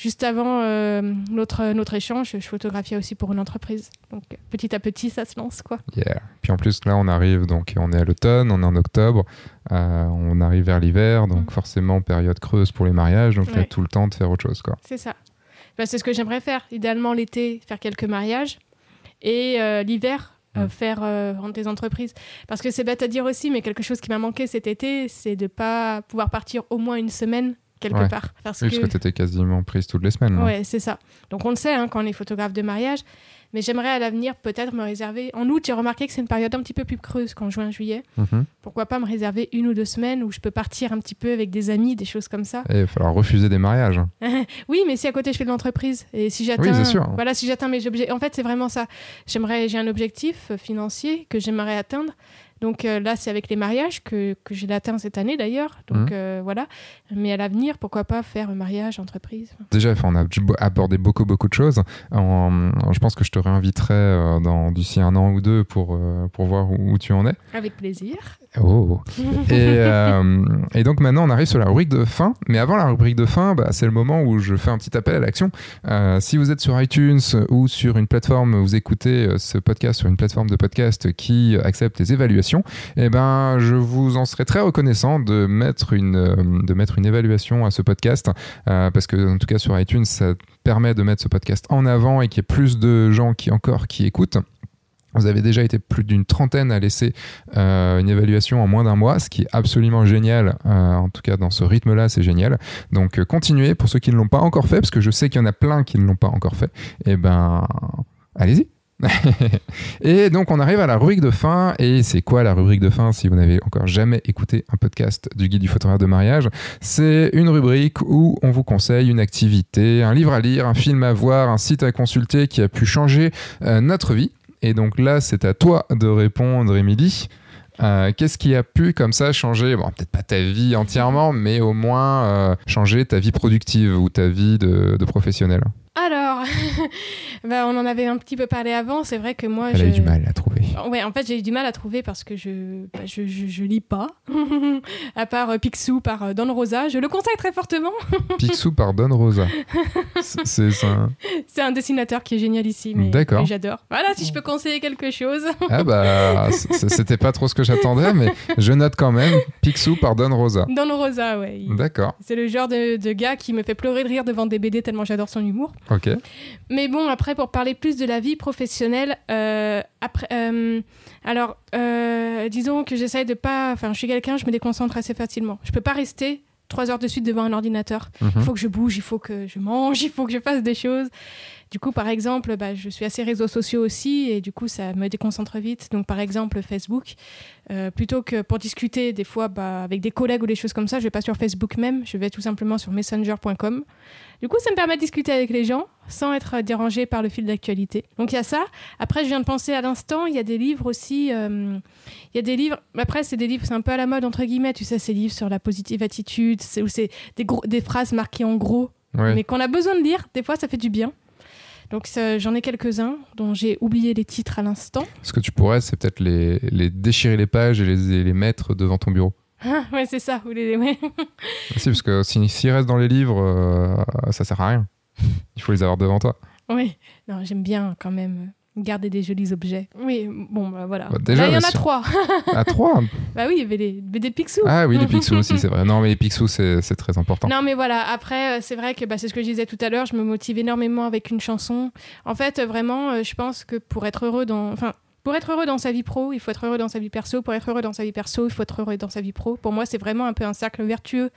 Juste avant euh, notre, notre échange, je photographiais aussi pour une entreprise. Donc petit à petit, ça se lance quoi. Yeah. Puis en plus, là, on arrive, donc on est à l'automne, on est en octobre, euh, on arrive vers l'hiver, donc Mm. forcément, période creuse pour les mariages, donc il y a tout le temps de faire autre chose, quoi. C'est ça. Bah, c'est ce que j'aimerais faire. Idéalement l'été, faire quelques mariages et euh, l'hiver. euh, Mm. faire euh, rendre des entreprises parce que c'est bête à dire aussi mais quelque chose qui m'a manqué cet été c'est de pas pouvoir partir au moins une semaine quelque Ouais. part parce Oui, que que t'étais quasiment prise toutes les semaines. non Ouais, c'est ça. Donc on le sait hein, quand on est photographe de mariage, mais j'aimerais à l'avenir peut-être me réserver. En août, j'ai remarqué que c'est une période un petit peu plus creuse qu'en juin, juillet. Mhm. Pourquoi pas me réserver une ou deux semaines où je peux partir un petit peu avec des amis, des choses comme ça. Et il va falloir refuser des mariages. oui, mais si à côté je fais de l'entreprise et si j'atteins, Oui, voilà, si j'atteins mes objectifs, en fait c'est vraiment ça. J'aimerais, j'ai un objectif euh, financier que j'aimerais atteindre, Donc euh, là, c'est avec les mariages que, que j'ai atteint cette année d'ailleurs. Donc Mhm. euh, voilà. Mais à l'avenir, pourquoi pas faire mariage, entreprise. Déjà, on a abordé beaucoup, beaucoup de choses. En- en- je pense que je te réinviterai euh, dans d'ici un an ou deux pour, pour voir où, où tu en es. Avec plaisir. Oh. Et, euh, et donc maintenant, on arrive sur la rubrique de fin. Mais avant la rubrique de fin, bah, c'est le moment où je fais un petit appel à l'action. Euh, si vous êtes sur iTunes ou sur une plateforme, vous écoutez ce podcast sur une plateforme de podcast qui accepte les évaluations, eh ben, je vous en serais très reconnaissant de mettre une, euh, évaluation à ce podcast. Euh, parce que, en tout cas, sur iTunes, ça permet de mettre ce podcast en avant et qu'il y ait plus de gens qui encore qui écoutent. Vous avez déjà été plus d'une trentaine à laisser euh, une évaluation en moins d'un mois, ce qui est absolument génial. En tout cas, dans ce rythme-là, c'est génial. Donc, continuez pour ceux qui ne l'ont pas encore fait, parce que je sais qu'il y en a plein qui ne l'ont pas encore fait. Eh ben, allez-y. et donc, on arrive à la rubrique de fin. Et c'est quoi la rubrique de fin si vous n'avez encore jamais écouté un podcast du guide du photographe de mariage? C'est une rubrique où on vous conseille une activité, un livre à lire, un film à voir, un site à consulter qui a pu changer euh, notre vie. Et donc là, c'est à toi de répondre, Émilie. Euh, Qu'est-ce qui a pu comme ça changer, bon, peut-être pas ta vie entièrement, mais au moins euh, changer ta vie productive ou ta vie de, de professionnel Alors, bah, on en avait un petit peu parlé avant. C'est vrai que moi, je... a eu du mal à trouver. Ouais, en fait, j'ai eu du mal à trouver parce que je, bah, je, je, je lis pas. à part euh, Picsou par euh, Don Rosa. Je le conseille très fortement. Picsou par Don Rosa. C'est un dessinateur qui est génial ici. mais j'adore. Voilà, si je peux conseiller quelque chose. Ah bah, c'était pas trop ce que j'attendais, mais je note quand même Picsou par Don Rosa. Don Rosa, ouais. il- D'accord, C'est le genre de, de gars qui me fait pleurer de rire devant des BD tellement j'adore son humour. ok. Mais bon, après, pour parler plus de la vie professionnelle, euh, après, euh, alors, euh, disons que j'essaye de pas. Enfin, je suis quelqu'un, je me déconcentre assez facilement. Je peux pas rester trois heures de suite devant un ordinateur. Mhm. Il faut que je bouge, il faut que je mange, il faut que je fasse des choses. Du coup, par exemple, bah, je suis assez réseaux sociaux aussi et du coup, ça me déconcentre vite. Donc, par exemple, Facebook, euh, plutôt que pour discuter des fois bah, avec des collègues ou des choses comme ça, je vais pas sur Facebook même, je vais tout simplement sur messenger.com. Du coup, ça me permet de discuter avec les gens sans être dérangé par le fil d'actualité. Donc, il y a ça. Après, je viens de penser à l'instant, il y a des livres aussi. euh, il y a des livres. Après, c'est des livres, c'est un peu à la mode, entre guillemets. Tu sais, ces livres sur la positive attitude, c'est où c'est des, gros- des phrases marquées en gros Ouais. mais qu'on a besoin de lire. Des fois, ça fait du bien. Donc j'en ai quelques-uns dont j'ai oublié les titres à l'instant. Ce que tu pourrais, c'est peut-être les, les déchirer les pages et les, et les mettre devant ton bureau. Ah, ouais, c'est ça. Ou les- ouais. Si, parce que si- s'ils restent dans les livres, euh, ça sert à rien. Il faut les avoir devant toi. Oui. Non, j'aime bien quand même garder des jolis objets. Oui, bon, bah voilà. Bah, déjà, Là, il y en a trois. À trois bah oui, il y avait les, mais des Picsou. Ah oui, les Picsou aussi, c'est vrai. Non, mais les Picsou, c'est c'est très important. Non, mais voilà, après, euh, c'est vrai que bah, c'est ce que je disais tout à l'heure, je me motive énormément avec une chanson. En fait, euh, vraiment, euh, je pense que pour être heureux dans. Enfin, pour être heureux dans sa vie pro, il faut être heureux dans sa vie perso. Pour être heureux dans sa vie perso, il faut être heureux dans sa vie pro. Pour moi, c'est vraiment un peu un cercle vertueux,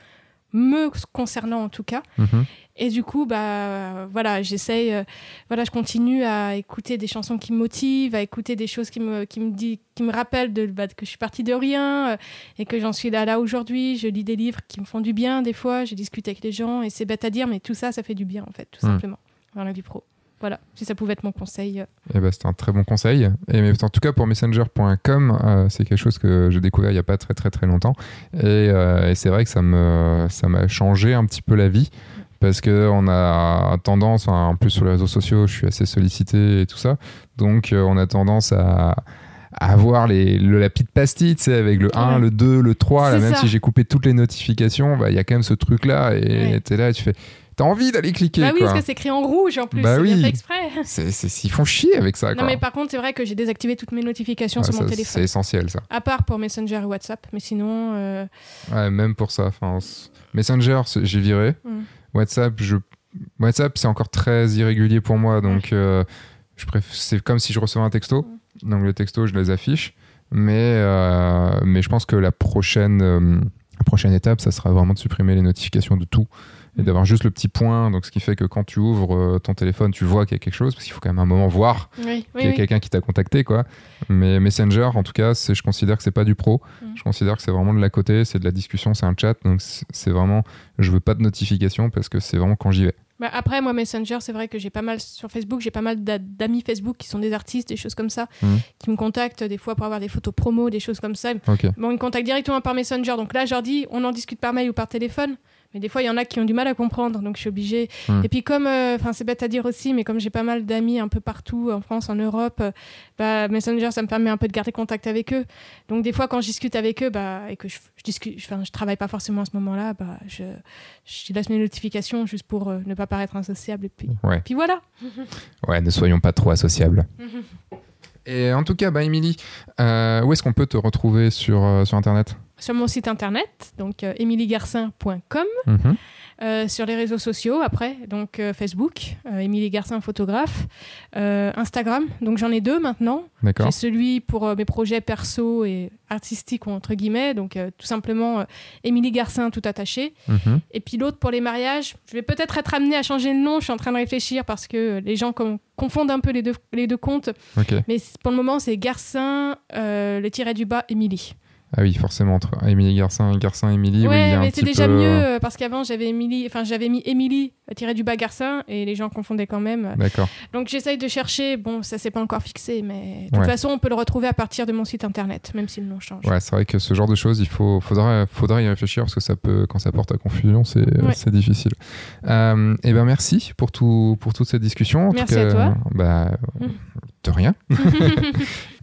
me concernant en tout cas. Mhm. Et du coup, bah voilà, j'essaye, euh, voilà, je continue à écouter des chansons qui me motivent, à écouter des choses qui me, qui me, dit, qui me rappellent de, bah, que je suis partie de rien euh, et que j'en suis là, là aujourd'hui. Je lis des livres qui me font du bien des fois, je discute avec les gens et c'est bête à dire, mais tout ça, ça fait du bien en fait, tout Mm. simplement, dans la vie pro. Voilà, si ça pouvait être mon conseil. euh. Eh ben, c'est un très bon conseil. Et mais en tout cas, pour Messenger.com, euh, c'est quelque chose que j'ai découvert il n'y a pas très très très longtemps. Et, euh, et c'est vrai que ça me ça m'a changé un petit peu la vie. Parce qu'on a tendance, en plus sur les réseaux sociaux, je suis assez sollicité et tout ça. Donc euh, on a tendance à, à avoir les, le, la petite pastille, tu sais, avec le 1, Ouais. le 2, le 3. Là, C'est même ça. si j'ai coupé toutes les notifications, bah, il y a quand même ce truc-là. Et Ouais. tu es là et tu fais. T'as envie d'aller cliquer. bah oui, quoi. parce que c'est écrit en rouge en plus, Bah c'est bien oui. fait exprès. C'est, c'est- ils font chier avec ça. Non, quoi. mais par contre, c'est vrai que j'ai désactivé toutes mes notifications sur mon téléphone. c'est essentiel ça. À part pour Messenger et WhatsApp, mais sinon, euh, Ouais, même pour ça. Messenger, j'ai viré. Mm. WhatsApp, je... WhatsApp, c'est encore très irrégulier pour moi. Donc, euh, je préf... c'est comme si je recevais un texto. Mm. Donc, les textos, je les affiche. Mais, euh, mais je pense que la prochaine, la prochaine étape, ça sera vraiment de supprimer les notifications de tout et d'avoir juste le petit point. Donc, ce qui fait que quand tu ouvres euh, ton téléphone, tu vois qu'il y a quelque chose. Parce qu'il faut quand même un moment voir oui, qu'il y a oui. quelqu'un qui t'a contacté quoi mais Messenger en tout cas c'est je considère que c'est pas du pro Mm. je considère que c'est vraiment de la côté c'est de la discussion c'est un chat donc c'est vraiment je veux pas de notification parce que c'est vraiment quand j'y vais Bah, après, moi, Messenger, c'est vrai que j'ai pas mal sur Facebook, j'ai pas mal d'a- d'amis Facebook qui sont des artistes, des choses comme ça, Mhm. qui me contactent des fois pour avoir des photos promo, des choses comme ça. Ok. Bon, ils me contactent directement par Messenger, donc là, je leur dis, on en discute par mail ou par téléphone. Mais des fois, il y en a qui ont du mal à comprendre, donc je suis obligée. Mhm. Et puis, comme, euh, enfin, c'est bête à dire aussi, mais comme j'ai pas mal d'amis un peu partout, en France, en Europe, euh, bah, Messenger, ça me permet un peu de garder contact avec eux. Donc, des fois, quand je discute avec eux, bah, et que je, je discute, je travaille pas forcément à ce moment-là, bah, je, je laisse mes notifications juste pour euh, ne pas paraître insociable. Et puis, Ouais. puis voilà. Ouais, ne soyons pas trop associables. Et en tout cas, bah, Émilie, où est-ce qu'on peut te retrouver sur, sur Internet? Sur mon site internet, donc euh, emiliegarcin.com. Mhm. Euh, sur les réseaux sociaux après, donc euh, Facebook, euh, Émilie Garcin photographe, euh, Instagram, donc j'en ai deux maintenant. J'ai celui pour euh, mes projets perso et artistiques entre guillemets, donc euh, tout simplement euh, Émilie Garcin tout attaché. Mhm. Et puis l'autre pour les mariages, je vais peut-être être amenée à changer de nom, je suis en train de réfléchir parce que les gens confondent un peu les deux, les deux comptes, mais pour le moment c'est Garcin, euh, le tiret du bas, Émilie. Ah oui, forcément, entre Émilie Garcin et Garcin Émilie, oui, il y ouais, a un mais c'est déjà peu, mieux euh, euh, parce qu'avant j'avais Émilie, enfin j'avais mis Émilie tiré du bas Garcin et les gens confondaient quand même. D'accord. Donc j'essaye de chercher, bon ça s'est pas encore fixé, mais de toute Ouais. façon on peut le retrouver à partir de mon site internet, même si le nom change. Ouais, c'est vrai que ce genre de choses, il faut, faudra, faudra y réfléchir parce que ça peut, quand ça porte à confusion, c'est Ouais. c'est difficile. Euh, et ben merci pour tout, pour toute cette discussion. En tout Merci cas, à toi. Bah, Mm. de rien.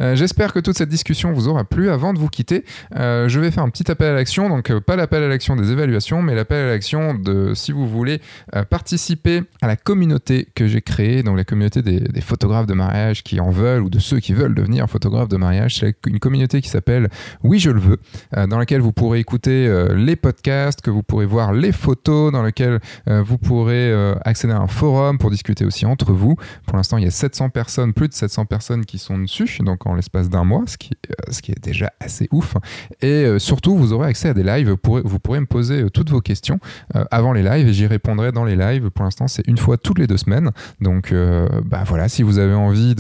Euh, J'espère que toute cette discussion vous aura plu. Avant de vous quitter, euh, je vais faire un petit appel à l'action. Donc, euh, pas l'appel à l'action des évaluations, mais l'appel à l'action de si vous voulez euh, participer à la communauté que j'ai créée, donc la communauté des, photographes de mariage qui en veulent ou de ceux qui veulent devenir photographes de mariage. C'est une communauté qui s'appelle Oui, je le veux, euh, dans laquelle vous pourrez écouter euh, les podcasts, que vous pourrez voir les photos, dans lequel euh, vous pourrez accéder à un forum pour discuter aussi entre vous. Pour l'instant, il y a 700 personnes, plus de 700 personnes qui sont dessus, donc en l'espace d'un mois, ce qui, est déjà assez ouf. Et surtout, vous aurez accès à des lives. Vous pourrez, me poser toutes vos questions avant les lives et j'y répondrai dans les lives. Pour l'instant, c'est une fois toutes les deux semaines. Donc, euh, bah voilà, si vous avez envie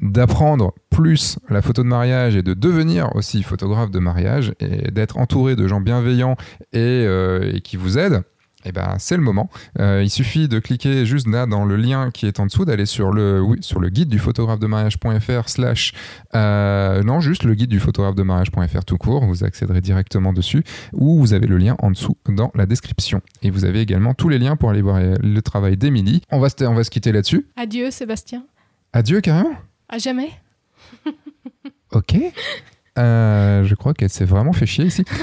d'apprendre plus la photo de mariage et de devenir aussi photographe de mariage et d'être entouré de gens bienveillants et, euh, et qui vous aident. Eh ben, c'est le moment. Euh, il suffit de cliquer juste là dans le lien qui est en dessous, d'aller sur le, oui, sur le guide du photographe de mariage.fr slash, euh, non, juste le guide du photographe de mariage.fr tout court. Vous accéderez directement dessus ou vous avez le lien en dessous dans la description. Et vous avez également tous les liens pour aller voir le travail d'Émilie. On va, se- on va se quitter là-dessus. Adieu Sébastien, Adieu carrément. à jamais. Ok. Euh, je crois qu'elle s'est vraiment fait chier ici.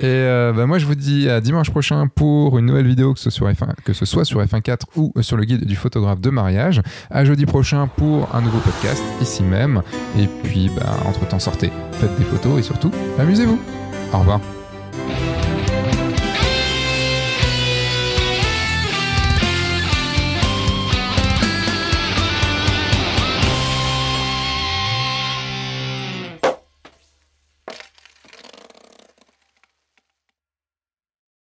Et euh, bah, moi, je vous dis à dimanche prochain pour une nouvelle vidéo, que ce, soit F1 que ce soit sur F1.4 ou sur le guide du photographe de mariage. À jeudi prochain pour un nouveau podcast, ici même. Et puis, bah, entre-temps, sortez, faites des photos et surtout, amusez-vous. Au revoir.